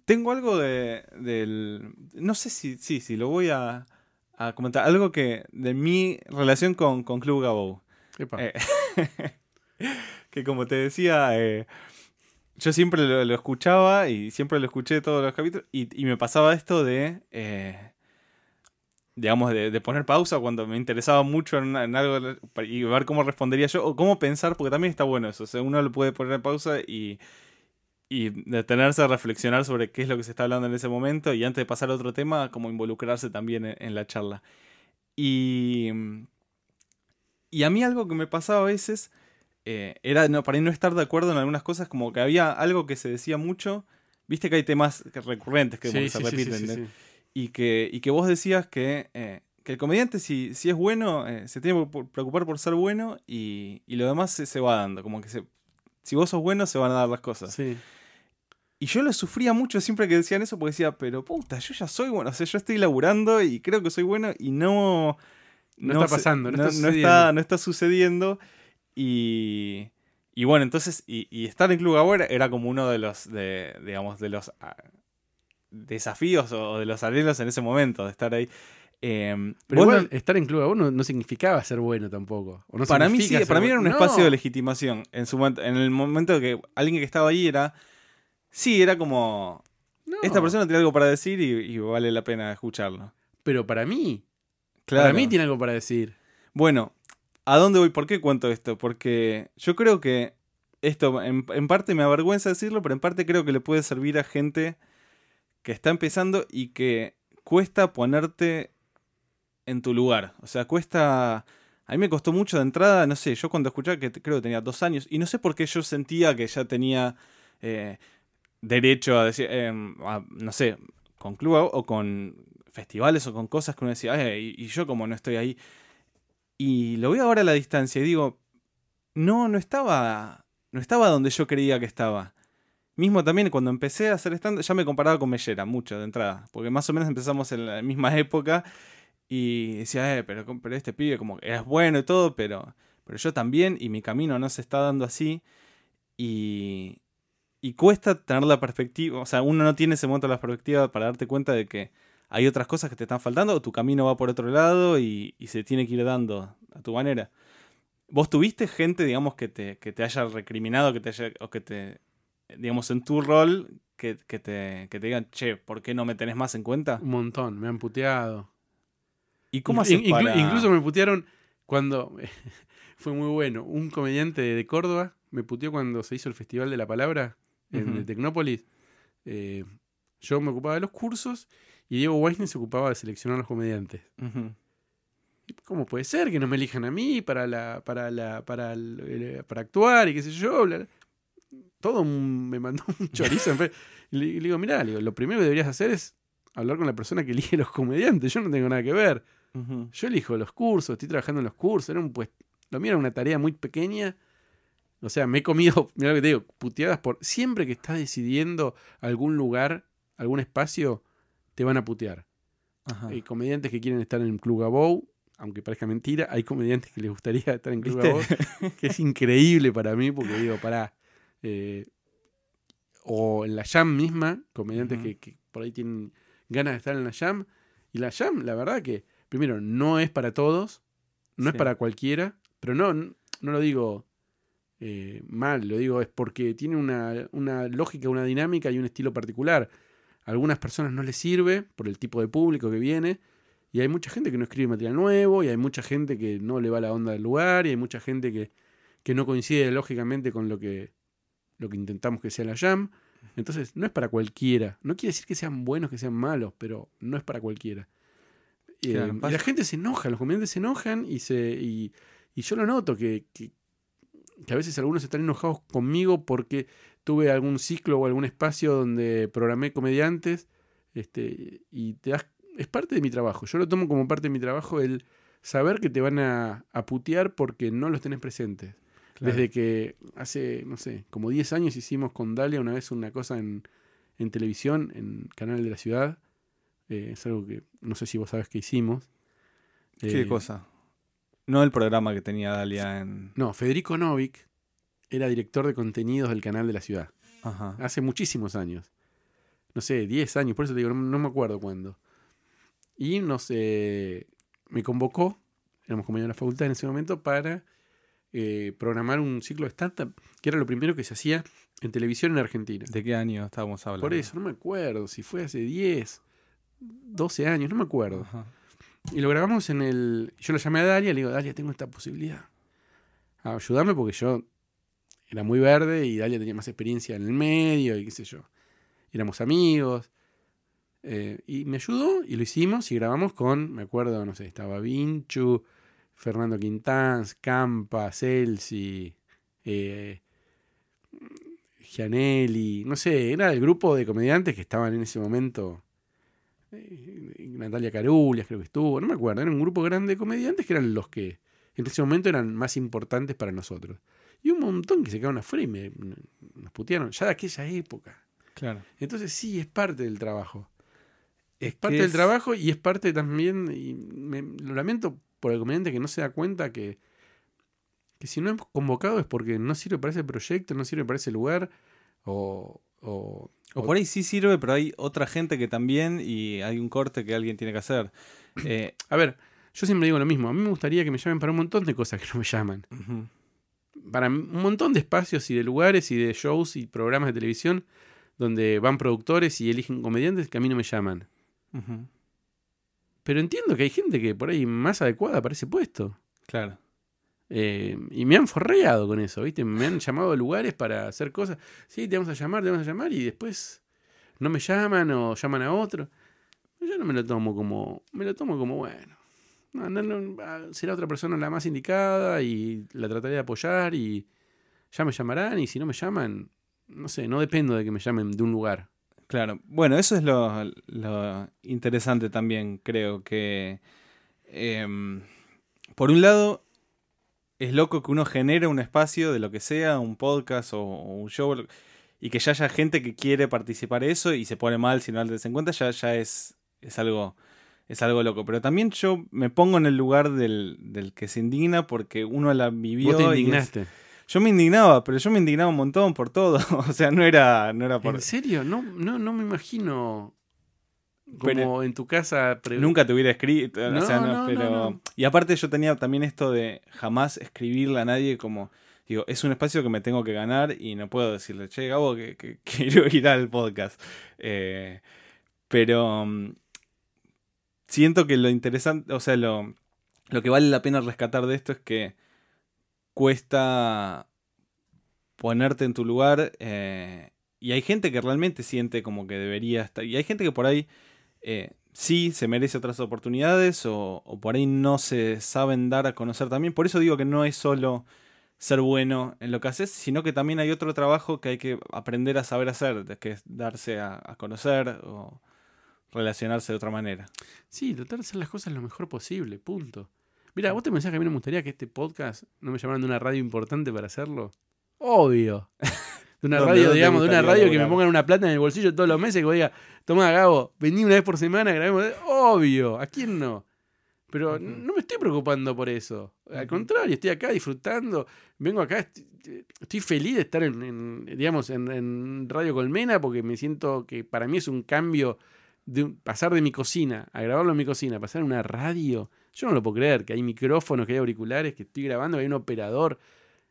tengo algo de, del. No sé si, sí, sí, lo voy a, a comentar. Algo que. de mi relación con, con Club Gabou. Epa. Eh, que como te decía, eh, yo siempre lo, lo escuchaba y siempre lo escuché todos los capítulos y, y me pasaba esto de, eh, digamos, de, de poner pausa cuando me interesaba mucho en, en algo y ver cómo respondería yo o cómo pensar, porque también está bueno eso, o sea, uno lo puede poner pausa y, y detenerse a reflexionar sobre qué es lo que se está hablando en ese momento y antes de pasar a otro tema, como involucrarse también en, en la charla. Y, y a mí algo que me pasaba a veces eh, era no, para no estar de acuerdo en algunas cosas, como que había algo que se decía mucho, viste que hay temas recurrentes que, que se repiten, ¿eh? Y, que, y que vos decías que, eh, que el comediante si, si es bueno, eh, se tiene que preocupar por ser bueno y, y lo demás se, se va dando, como que se, si vos sos bueno se van a dar las cosas. Sí. Y yo lo sufría mucho siempre que decían eso porque decía, pero puta, yo ya soy bueno, o sea, yo estoy laburando y creo que soy bueno y no... No está pasando, no está no sucediendo. está, no está sucediendo. Y, y bueno, entonces, y, y estar en Club Gabor era como uno de los, de, digamos, de los ah, desafíos o de los anhelos en ese momento, de estar ahí. Eh, Pero igual no- estar en Club no, no significaba ser bueno tampoco. o no para mí sí, para mí era un espacio de legitimación. En, su en el momento que alguien que estaba ahí era. Sí, era como. No. Esta persona tiene algo para decir y, y vale la pena escucharlo. Pero para mí, Claro. para mí tiene algo para decir. Bueno, ¿a dónde voy? ¿Por qué cuento esto? Porque yo creo que esto en, en parte me avergüenza decirlo, pero en parte creo que le puede servir a gente que está empezando y que cuesta ponerte en tu lugar. O sea, cuesta... A mí me costó mucho de entrada, no sé, yo cuando escuché que creo que tenía dos años, y no sé por qué yo sentía que ya tenía eh, derecho a decir, a, no sé, con club o con festivales o con cosas que uno decía, "Eh, y, y yo como no estoy ahí. Y lo veo ahora a la distancia y digo, no, no estaba, no estaba donde yo creía que estaba. Mismo también cuando empecé a hacer stand ya me comparaba con Mellera mucho de entrada, porque más o menos empezamos en la misma época y decía, eh, pero, pero este pibe como que es bueno y todo, pero, pero yo también y mi camino no se está dando así y, y cuesta tener la perspectiva, o sea, uno no tiene ese momento la perspectiva para darte cuenta de que hay otras cosas que te están faltando o tu camino va por otro lado y, y se tiene que ir dando a tu manera. ¿Vos tuviste gente, digamos, que te, que te haya recriminado, que te haya, o que te, digamos, en tu rol, que, que te, que te digan, che, ¿por qué no me tenés más en cuenta? Un montón, me han puteado. ¿Y cómo haces inclu- para...? Incluso me putearon cuando. fue muy bueno. Un comediante de Córdoba me puteó cuando se hizo el Festival de la Palabra en el Tecnópolis. Eh, yo me ocupaba de los cursos y Diego Weisner se ocupaba de seleccionar los comediantes. Ujú. ¿Y ¿Cómo puede ser que no me elijan a mí para la para la para el- el- para actuar y qué sé yo? bla, bla? Todo un- me mandó un chorizo. en fe- y le, digo, digo, lo primero que deberías hacer es hablar con la persona que elige los comediantes. Yo no tengo nada que ver. Yo elijo los cursos, estoy trabajando en los cursos. Era un pues, lo mío era una tarea muy pequeña. O sea, me he comido, mira lo que te digo, puteadas por. Siempre que estás decidiendo algún lugar, algún espacio, te van a putear. Ajá. Hay comediantes que quieren estar en Club Gabou, aunque parezca mentira. Hay comediantes que les gustaría estar en Club. Gabou, que es increíble para mí, porque digo, pará. eh, o en la Jam misma, comediantes que, que por ahí tienen ganas de estar en la Jam. Y la Jam, la verdad que, primero, no es para todos, no es para cualquiera, pero no, no lo digo eh, mal, lo digo es porque tiene una, una lógica, una dinámica y un estilo particular. A algunas personas no les sirve por el tipo de público que viene. Y hay mucha gente que no escribe material nuevo, y hay mucha gente que no le va la onda del lugar, y hay mucha gente que, que no coincide lógicamente con lo que, lo que intentamos que sea la jam. Entonces, no es para cualquiera. No quiere decir que sean buenos, que sean malos, pero no es para cualquiera. Eh, y la gente se enoja, los comediantes se enojan y se y, y yo lo noto que, que, que a veces algunos están enojados conmigo porque tuve algún ciclo o algún espacio donde programé comediantes este, y te das, es parte de mi trabajo. Yo lo tomo como parte de mi trabajo el saber que te van a, a putear porque no los tenés presentes. Claro. Desde que hace, no sé, como 10 años hicimos con Dalia una vez una cosa en, en televisión, en Canal de la Ciudad. Eh, es algo que no sé si vos sabes que hicimos. ¿Qué Eh, cosa? No el programa que tenía Dalia en... No, Federico Novik era director de contenidos del Canal de la Ciudad. Ajá. Hace muchísimos años. No sé, 10 años, por eso te digo, no, no me acuerdo cuándo. Y nos eh, me convocó, éramos compañeros de la facultad en ese momento, para eh, programar un ciclo de stand-up, que era lo primero que se hacía en televisión en Argentina. ¿De qué año estábamos hablando? Por eso, no me acuerdo si fue hace 10, 12 años, no me acuerdo. Ajá. Y lo grabamos en el. Yo lo llamé a Dalia y le digo, Dalia, tengo esta posibilidad. Ayúdame porque yo era muy verde y Dalia tenía más experiencia en el medio y qué sé yo. Éramos amigos. Eh, y me ayudó y lo hicimos y grabamos con, me acuerdo, no sé, estaba Vinchu, Fernando Quintanz, Campa, Celsi, eh, Gianelli, no sé, era el grupo de comediantes que estaban en ese momento. Natalia Carulias creo que estuvo, no me acuerdo, era un grupo grande de comediantes que eran los que en ese momento eran más importantes para nosotros. Y un montón que se quedaron afuera y me, nos putearon, ya de aquella época. Claro. Entonces sí, es parte del trabajo. Es, parte del trabajo y es parte también, y me, lo lamento por el comediante que no se da cuenta que, que si no es convocado es porque no sirve para ese proyecto, no sirve para ese lugar, o, o, O por ahí sí sirve, pero hay otra gente que también y hay un corte que alguien tiene que hacer. Eh, A ver, yo siempre digo lo mismo, a mí me gustaría que me llamen para un montón de cosas que no me llaman. Para un montón de espacios y de lugares y de shows y programas de televisión donde van productores y eligen comediantes que a mí no me llaman. Pero entiendo que hay gente que por ahí más adecuada para ese puesto. Claro. Eh, y me han forreado con eso, ¿viste? Me han llamado a lugares para hacer cosas. Sí, te vamos a llamar, te vamos a llamar y después no me llaman o llaman a otro. Yo no me lo tomo como, me lo tomo como bueno. No, no, no, ah, será otra persona la más indicada y la trataré de apoyar y ya me llamarán y si no me llaman, no sé, no dependo de que me llamen de un lugar. Claro, bueno, eso es lo, lo interesante también, creo que... em, por un lado, es loco que uno genere un espacio de lo que sea, un podcast o, o un show, y que ya haya gente que quiere participar de eso y se pone mal si no lo en cuenta, ya, ya es, es, algo, es algo loco. Pero también yo me pongo en el lugar del, del que se indigna porque uno la vivió. Vos te y es- indignaste. yo me indignaba, pero yo me indignaba un montón por todo. o sea, no era, no era por... ¿En serio? No, no, no me imagino como Pero- en tu casa. Nunca te hubiera escrito, o sea, no, pero... Y aparte yo tenía también esto de jamás escribirle a nadie como... Digo, es un espacio que me tengo que ganar y no puedo decirle, che, Gabo, que, que quiero ir al podcast. Eh, pero mm, siento que lo interesante, o sea, lo, lo que vale la pena rescatar de esto es que cuesta ponerte en tu lugar eh, y hay gente que realmente siente como que debería estar. Y hay gente que por ahí eh, sí se merece otras oportunidades o, o por ahí no se saben dar a conocer también. Por eso digo que no es solo ser bueno en lo que haces, sino que también hay otro trabajo que hay que aprender a saber hacer, de que es darse a, a conocer o relacionarse de otra manera. Sí, tratar de hacer las cosas lo mejor posible, punto. Mira, vos te pensás que a mí no me gustaría que este podcast no me llamaran de una radio importante para hacerlo. Obvio. De una ¿Dónde- radio, digamos, de una radio que me pongan una plata en el bolsillo todos los meses que vos diga, tomá, Gabo, vení una vez por semana, grabemos. Obvio, ¿a quién no? Pero no me estoy preocupando por eso. Al contrario, estoy acá disfrutando. Vengo acá, est- estoy feliz de estar en, en, digamos, en, en Radio Colmena porque me siento que para mí es un cambio de pasar de mi cocina a grabarlo en mi cocina, pasar a una radio. Yo no lo puedo creer, que hay micrófonos, que hay auriculares, que estoy grabando, que hay un operador.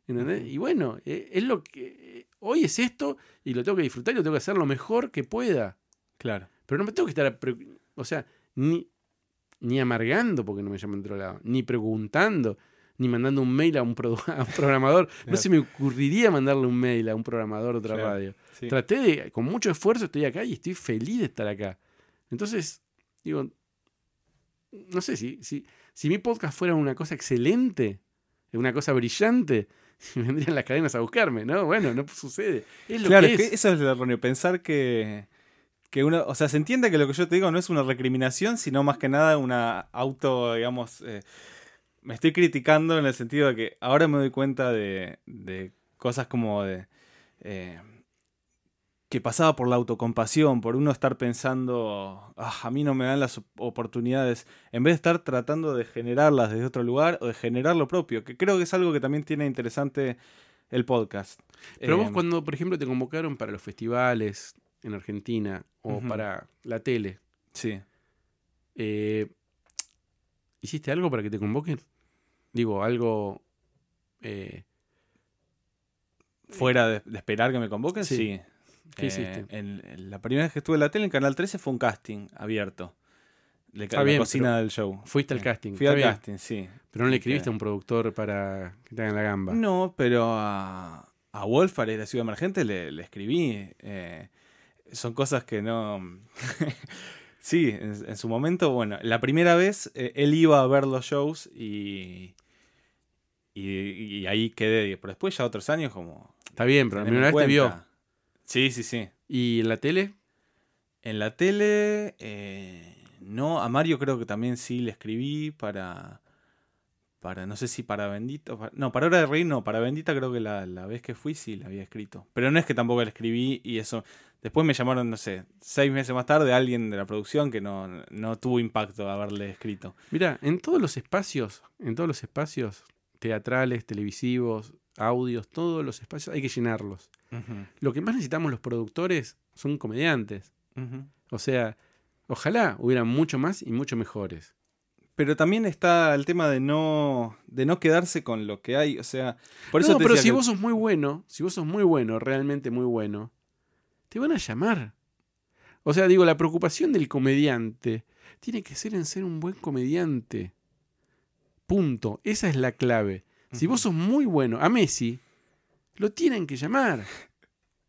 ¿entendés? Y bueno, eh, es lo que. Hoy es esto y lo tengo que disfrutar y lo tengo que hacer lo mejor que pueda. Claro. Pero no me tengo que estar. O sea, ni, ni amargando porque no me llaman de otro lado, ni preguntando, ni mandando un mail a un, produ- a un programador. No se me ocurriría mandarle un mail a un programador de otra Claro. radio. Sí. Traté de, con mucho esfuerzo estoy acá y estoy feliz de estar acá. Entonces, digo, no sé si, si, si mi podcast fuera una cosa excelente, una cosa brillante, vendrían las cadenas a buscarme, ¿no? Bueno, no sucede. Es lo Claro, que es. que eso es lo erróneo, pensar que, que uno, o sea, se entiende que lo que yo te digo no es una recriminación, sino más que nada una auto, digamos, eh, me estoy criticando en el sentido de que ahora me doy cuenta de, de cosas como de... eh, que pasaba por la autocompasión, por uno estar pensando, "Ah, a mí no me dan las op- oportunidades, en vez de estar tratando de generarlas desde otro lugar o de generar lo propio, que creo que es algo que también tiene interesante el podcast. Pero vos Eh, cuando, por ejemplo, te convocaron para los festivales en Argentina o para la tele, Sí. eh, ¿hiciste algo para que te convoquen? Digo, algo... eh, Fuera de, de esperar que me convoquen, Sí. sí. ¿Qué Eh, hiciste? en- en la primera vez que estuve en la tele, en Canal 13, fue un casting abierto. De ca- Está la bien, cocina del show. Fuiste al Sí. casting. Fui al bien, casting, sí. Pero no le escribiste a un productor para que te hagan la gamba. No, pero a, a Wolfar de la Ciudad Emergente le, le escribí. eh, son cosas que no. sí, en, en su momento, bueno, la primera vez eh, él iba a ver los shows y. Y, y ahí quedé. Pero después, ya otros años, como. Está bien, pero la primera vez te vio. Sí, sí, sí. ¿Y en la tele? En la tele, eh, no, a Mario creo que también sí le escribí para, para no sé si para Bendita, para- no, para Hora de Reír no, para Bendita creo que la, la vez que fui sí la había escrito. Pero no es que tampoco le escribí y eso, después me llamaron, no sé, seis meses más tarde alguien de la producción que no, no tuvo impacto haberle escrito. Mira, en todos los espacios, en todos los espacios teatrales, televisivos, audios, todos los espacios hay que llenarlos. Lo que más necesitamos los productores son comediantes. O sea, ojalá hubieran mucho más y mucho mejores. Pero también está el tema de no, de no quedarse con lo que hay, o sea, por eso no, te pero si que- vos sos muy bueno, si vos sos muy bueno, realmente muy bueno, te van a llamar. O sea, digo, la preocupación del comediante tiene que ser en ser un buen comediante. Punto. Esa es la clave. Si vos sos muy bueno, a Messi, lo tienen que llamar.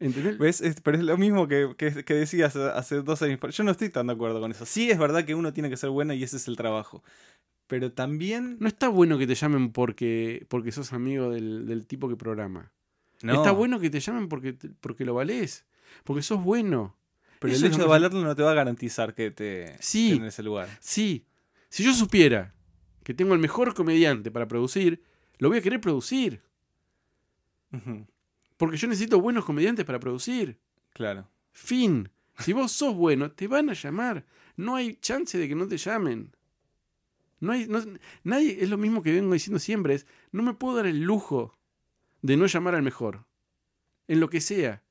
¿Entendés? ¿Ves? Es- pero es lo mismo que, que, que decías hace dos años. Yo no estoy tan de acuerdo con eso. Sí, es verdad que uno tiene que ser bueno y ese es el trabajo. Pero también. No está bueno que te llamen porque, porque sos amigo del, del tipo que programa. No, Está bueno que te llamen porque, porque lo valés. Porque sos bueno. Pero Eso el hecho de valerlo no te va a garantizar que te Sí. en ese lugar. Sí. Si yo supiera que tengo el mejor comediante para producir, lo voy a querer producir. Porque yo necesito buenos comediantes para producir. Claro. Fin. Si vos sos bueno, te van a llamar. No hay chance de que no te llamen. No hay, no- nadie, es lo mismo que vengo diciendo siempre, es, no me puedo dar el lujo de no llamar al mejor. En lo que sea.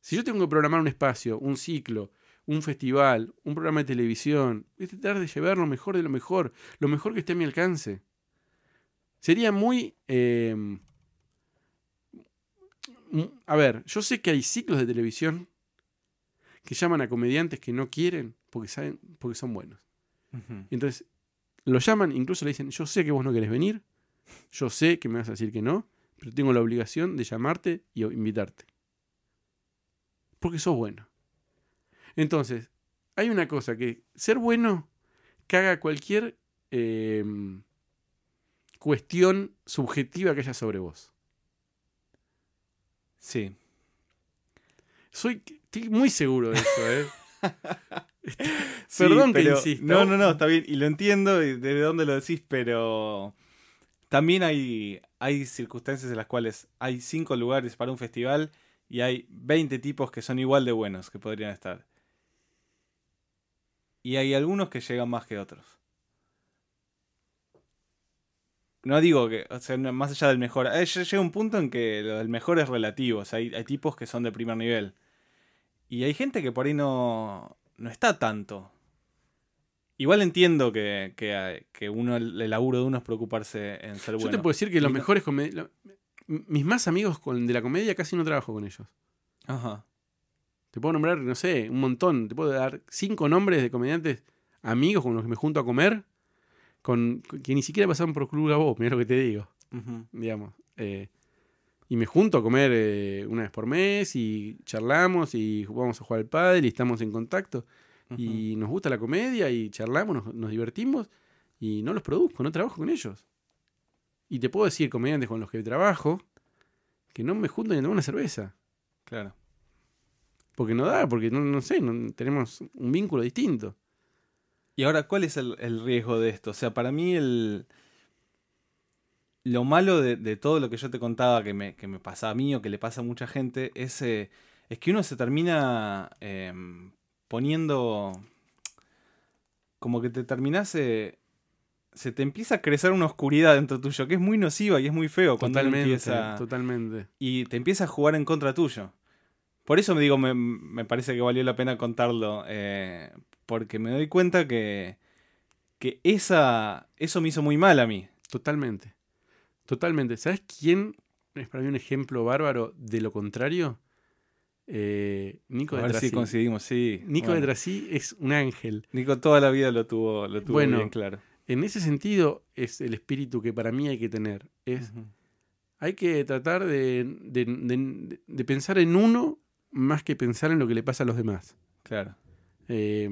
Si yo tengo que programar un espacio, un ciclo, un festival, un programa de televisión, voy a tratar de llevar lo mejor de lo mejor, lo mejor que esté a mi alcance. Sería muy... eh, mm, a ver, yo sé que hay ciclos de televisión que llaman a comediantes que no quieren porque saben, porque son buenos. Entonces lo llaman, incluso le dicen, yo sé que vos no querés venir, yo sé que me vas a decir que no, pero tengo la obligación de llamarte y invitarte. Porque sos bueno. Entonces, hay una cosa que ser bueno caga cualquier eh, cuestión subjetiva que haya sobre vos. Sí. Soy estoy muy seguro de eso, ¿eh? Sí, Perdón que insisto. No, no, no, está bien. Y lo entiendo desde dónde lo decís, pero también hay, hay circunstancias en las cuales hay cinco lugares para un festival y hay 20 tipos que son igual de buenos que podrían estar. Y hay algunos que llegan más que otros. No digo que, o sea, más allá del mejor. eh, lle- Llega un punto en que lo del mejor es relativo. O sea, hay, hay tipos que son de primer nivel. Y hay gente que por ahí no, no está tanto. Igual entiendo que, que, que uno, el laburo de uno es preocuparse en ser Yo bueno. te puedo decir que los mejores comediantes... Mis más amigos con- de la comedia casi no trabajo con ellos. Ajá. Te puedo nombrar, no sé, un montón. Te puedo dar cinco nombres de comediantes amigos con los que me junto a comer, con, que ni siquiera pasaron por Club Gabo, mira lo que te digo, digamos. Eh, y me junto a comer eh, una vez por mes y charlamos y vamos a jugar al pádel y estamos en contacto. Y nos gusta la comedia y charlamos, nos, nos divertimos y no los produzco, no trabajo con ellos. Y te puedo decir, comediantes con los que trabajo, que no me junto ni a tomar una cerveza. Claro. Porque no da, porque no, no sé, no, tenemos un vínculo distinto. Y ahora, ¿cuál es el, el riesgo de esto? O sea, para mí el... Lo malo de, de todo lo que yo te contaba que me, que me pasa a mí o que le pasa a mucha gente es, eh, es que uno se termina em, poniendo... Como que te terminás... eh, se te empieza a crecer una oscuridad dentro tuyo que es muy nociva y es muy feo cuando Totalmente, empieza... totalmente. y te empieza a jugar en contra tuyo. Por eso me digo, me, me parece que valió la pena contarlo, eh, porque me doy cuenta que, que esa, eso me hizo muy mal a mí. Totalmente. Totalmente. ¿Sabes quién es para mí un ejemplo bárbaro de lo contrario? Eh, Nico A de ver si Trasí. coincidimos, sí. Nico Bueno, de Trasí es un ángel. Nico toda la vida lo tuvo, lo tuvo Bueno. bien claro. En ese sentido es el espíritu que para mí hay que tener. Es, hay que tratar de, de- de- de pensar en uno más que pensar en lo que le pasa a los demás. Claro. Eh,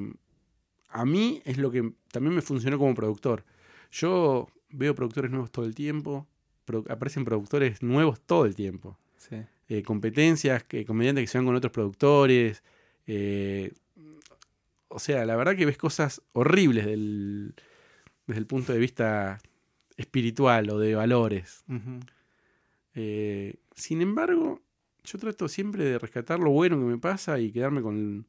a mí es lo que también me funcionó como productor. Yo veo productores nuevos todo el tiempo, pro- aparecen productores nuevos todo el tiempo. Sí. Eh, competencias, que, comediantes que se van con otros productores. eh, o sea, la verdad que ves cosas horribles del- desde el punto de vista espiritual o de valores. Eh, sin embargo, yo trato siempre de rescatar lo bueno que me pasa y quedarme con,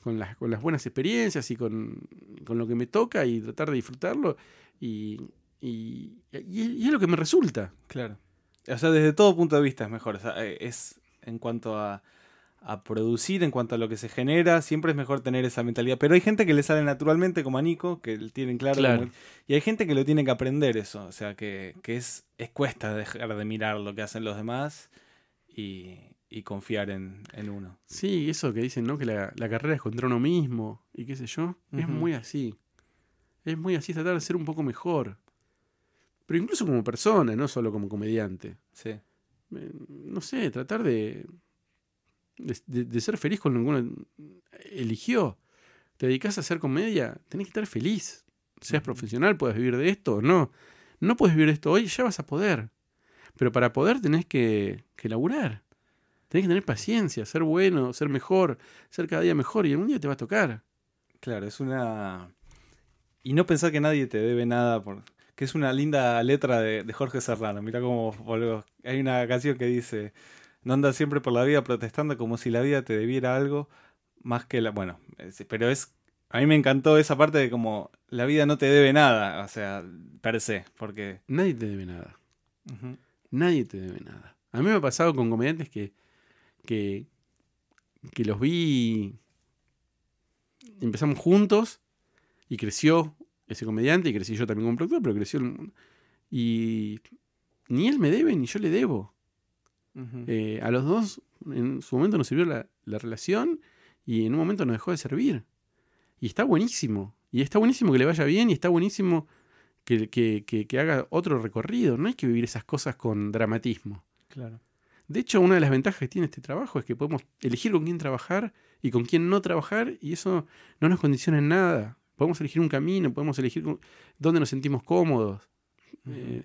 con, las, con las buenas experiencias y con, con lo que me toca y tratar de disfrutarlo. Y, y, es lo que me resulta. Claro. O sea, desde todo punto de vista es mejor. O sea, eh, es en cuanto a, a producir, en cuanto a lo que se genera, siempre es mejor tener esa mentalidad. Pero hay gente que le sale naturalmente, como a Nico, que tienen claro. Claro. como- y hay gente que lo tiene que aprender eso. O sea, que, que es, es cuesta dejar de mirar lo que hacen los demás y, y confiar en, en uno. Sí, eso que dicen, ¿no? Que la, la carrera es contra uno mismo y qué sé yo. Es muy así. Es muy así tratar de ser un poco mejor. Pero incluso como persona, no solo como comediante. Sí. Eh, no sé, tratar de, de, ser feliz con lo que uno eligió. Te dedicas a hacer comedia, tenés que estar feliz. Seas profesional, puedes vivir de esto o no. No puedes vivir de esto hoy, ya vas a poder. Pero para poder tenés que, que laburar. Tenés que tener paciencia, ser bueno, ser mejor, ser cada día mejor y algún día te va a tocar. Claro, es una. Y no pensar que nadie te debe nada, por... que es una linda letra de, de Jorge Serrano. Mira cómo volvemos. Hay una canción que dice: No andas siempre por la vida protestando como si la vida te debiera algo más que la. Bueno, es- pero es. A mí me encantó esa parte de como la vida no te debe nada, o sea, per se, porque. Nadie te debe nada. Nadie te debe nada. A mí me ha pasado con comediantes que, que, que los vi. Empezamos juntos y creció ese comediante y crecí yo también como productor, pero creció. el- y ni él me debe ni yo le debo. Eh, a los dos en su momento nos sirvió la, la relación y en un momento nos dejó de servir. Y está buenísimo. Y está buenísimo que le vaya bien y está buenísimo que, que- que- que haga otro recorrido. No hay que vivir esas cosas con dramatismo. Claro. De hecho, una de las ventajas que tiene este trabajo es que podemos elegir con quién trabajar y con quién no trabajar y eso no nos condiciona en nada. Podemos elegir un camino, podemos elegir dónde nos sentimos cómodos. Eh,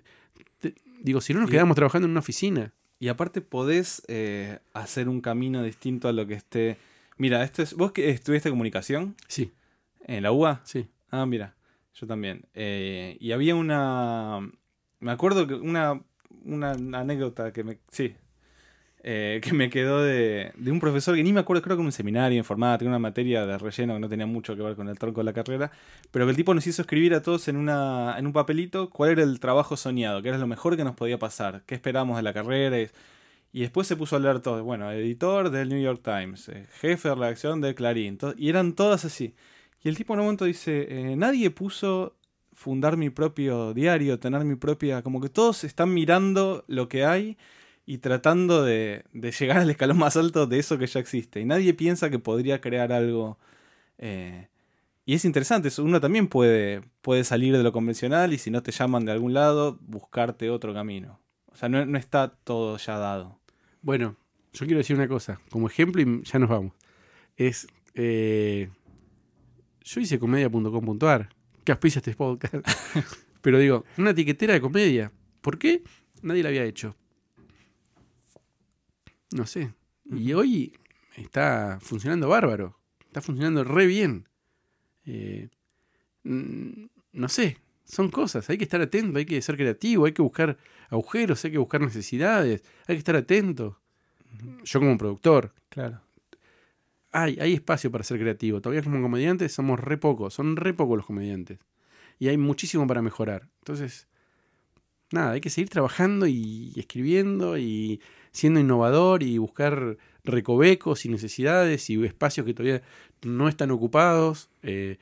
te- digo, si no nos Y- quedamos trabajando en una oficina, Y aparte podés eh, hacer un camino distinto a lo que esté. Mira, esto es. ¿Vos que estudiaste comunicación sí, en la UA? sí. Ah, mira, yo también. Eh, y había una. Me acuerdo que una, una anécdota que me. Sí. Eh, que me quedó de, de un profesor que ni me acuerdo, creo que en un seminario informático, una materia de relleno que no tenía mucho que ver con el tronco de la carrera, pero que el tipo nos hizo escribir a todos en, una, en un papelito cuál era el trabajo soñado, qué era lo mejor que nos podía pasar, qué esperábamos de la carrera. Y, después se puso a leer todo. Bueno, editor del New York Times, eh, jefe de redacción de Clarín, y eran todas así. Y el tipo en un momento dice, eh, nadie puso fundar mi propio diario, tener mi propia... Como que todos están mirando lo que hay y tratando de, de llegar al escalón más alto de eso que ya existe. Y nadie piensa que podría crear algo... eh, y es interesante, uno también puede, puede salir de lo convencional y si no te llaman de algún lado, buscarte otro camino. O sea, no, no está todo ya dado. Bueno, yo quiero decir una cosa, como ejemplo y ya nos vamos. Es, eh, yo hice comedia.com.ar, que auspicia este podcast, pero digo, una etiquetera de comedia. ¿Por qué? Nadie la había hecho. No sé. Y hoy está funcionando bárbaro, está funcionando re bien. Eh, mm, no sé, son cosas, hay que estar atento, hay que ser creativo, hay que buscar agujeros, hay que buscar necesidades, hay que estar atento. Yo como productor, Claro. hay, hay espacio para ser creativo. Todavía como comediantes somos re pocos, son re pocos los comediantes. Y hay muchísimo para mejorar. Entonces, nada, hay que seguir trabajando y escribiendo y siendo innovador y buscar recovecos y necesidades y espacios que todavía no están ocupados. Eh,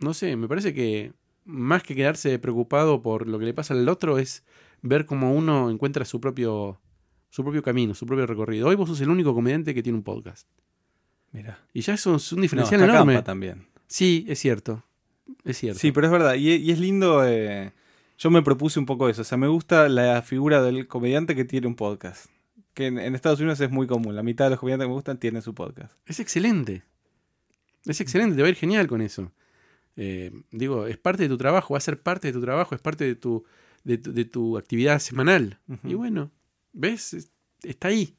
no sé, me parece que más que quedarse preocupado por lo que le pasa al otro es ver cómo uno encuentra su propio, su propio camino, su propio recorrido. Hoy vos sos el único comediante que tiene un podcast. Mira. Y ya eso es un diferencial enorme. También. Sí, es cierto. Es cierto. Sí, pero es verdad. Y, y es lindo. eh, yo me propuse un poco eso. O sea, me gusta la figura del comediante que tiene un podcast. Que en, en Estados Unidos es muy común. La mitad de los comediantes que me gustan tienen su podcast. Es excelente. Es excelente, te va a ir genial con eso. Eh, digo, es parte de tu trabajo, va a ser parte de tu trabajo, es parte de tu, de tu, de tu actividad semanal. Y bueno, ¿ves? Es- Está ahí.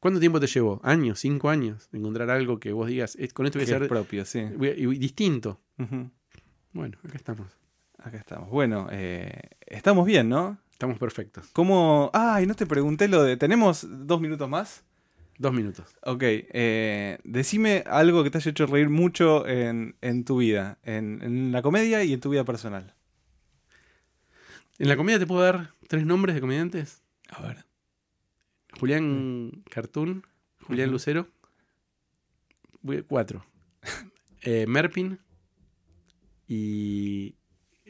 ¿Cuánto tiempo te llevó? ¿Años? ¿Cinco años? Encontrar algo que vos digas, "Es- con esto voy a ser propio, sí. voy a- y distinto. Bueno, acá estamos. Acá estamos. Bueno, eh, estamos bien, ¿no? Estamos perfectos. ¿Cómo...? Ay, no te pregunté lo de... ¿Tenemos dos minutos más? Dos minutos. Ok, eh, decime algo que te haya hecho reír mucho en, en tu vida, en, en la comedia y en tu vida personal. En la comedia te puedo dar tres nombres de comediantes. A ver. Julián Cartoon, Julián. Lucero. Cuatro. Eh, Merpin y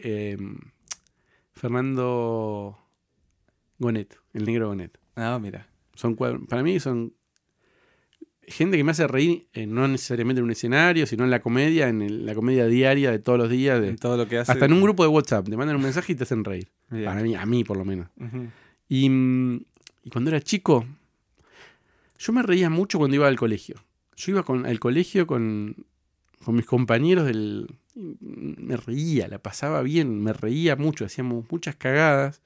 eh, Fernando Gonet, el negro Gonet. Ah, mira. Son para mí son gente que me hace reír, eh, no necesariamente en un escenario, sino en la comedia, en el- la comedia diaria de todos los días. de- En todo lo que hace. hasta en un grupo de WhatsApp, te mandan un mensaje y te hacen reír. Para mí, a mí por lo menos. Y, mm, y cuando era chico, Yo me reía mucho cuando iba al colegio. Yo iba con, al colegio con, con mis compañeros del... Me reía, la pasaba bien, me reía mucho, hacíamos muchas cagadas.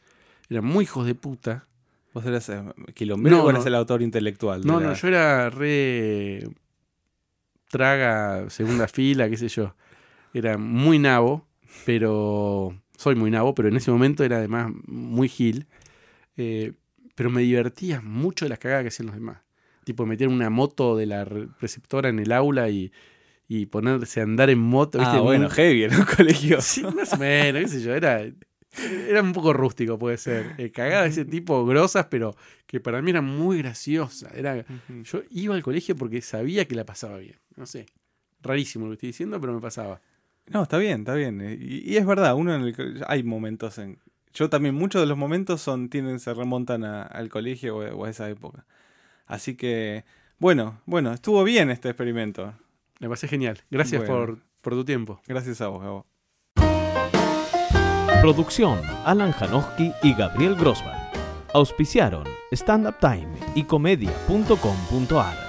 Eran muy hijos de puta. ¿Vos eras eh, quilombero No, o eras no. el autor intelectual? No, la- no, yo era re traga, segunda fila, qué sé yo. Era muy nabo, pero soy muy nabo, pero en ese momento era además muy gil. Eh, pero me divertía mucho de las cagadas que hacían los demás. Tipo meter una moto de la re- preceptora en el aula y, y ponerse a andar en moto. ¿viste? Ah, bueno, heavy en un colegio. Sí, más o menos, qué sé yo, era, era un poco rústico, puede ser. Eh, cagadas de ese tipo, grosas, pero que para mí eran muy graciosas. Era, yo iba al colegio porque sabía que la pasaba bien. No sé, rarísimo lo que estoy diciendo, pero me pasaba. No, está bien, está bien. Eh, Y, y es verdad, uno en el hay momentos en. Yo también, muchos de los momentos son, tienden, se remontan a- al colegio o a esa época. Así que, bueno, bueno, estuvo bien este experimento. Me pasé genial. Gracias Bueno. por, por tu tiempo. Gracias a vos, Gabo. Producción Alan Janowski y Gabriel Grossman. Auspiciaron Stand Up Time y comedia.com.ar.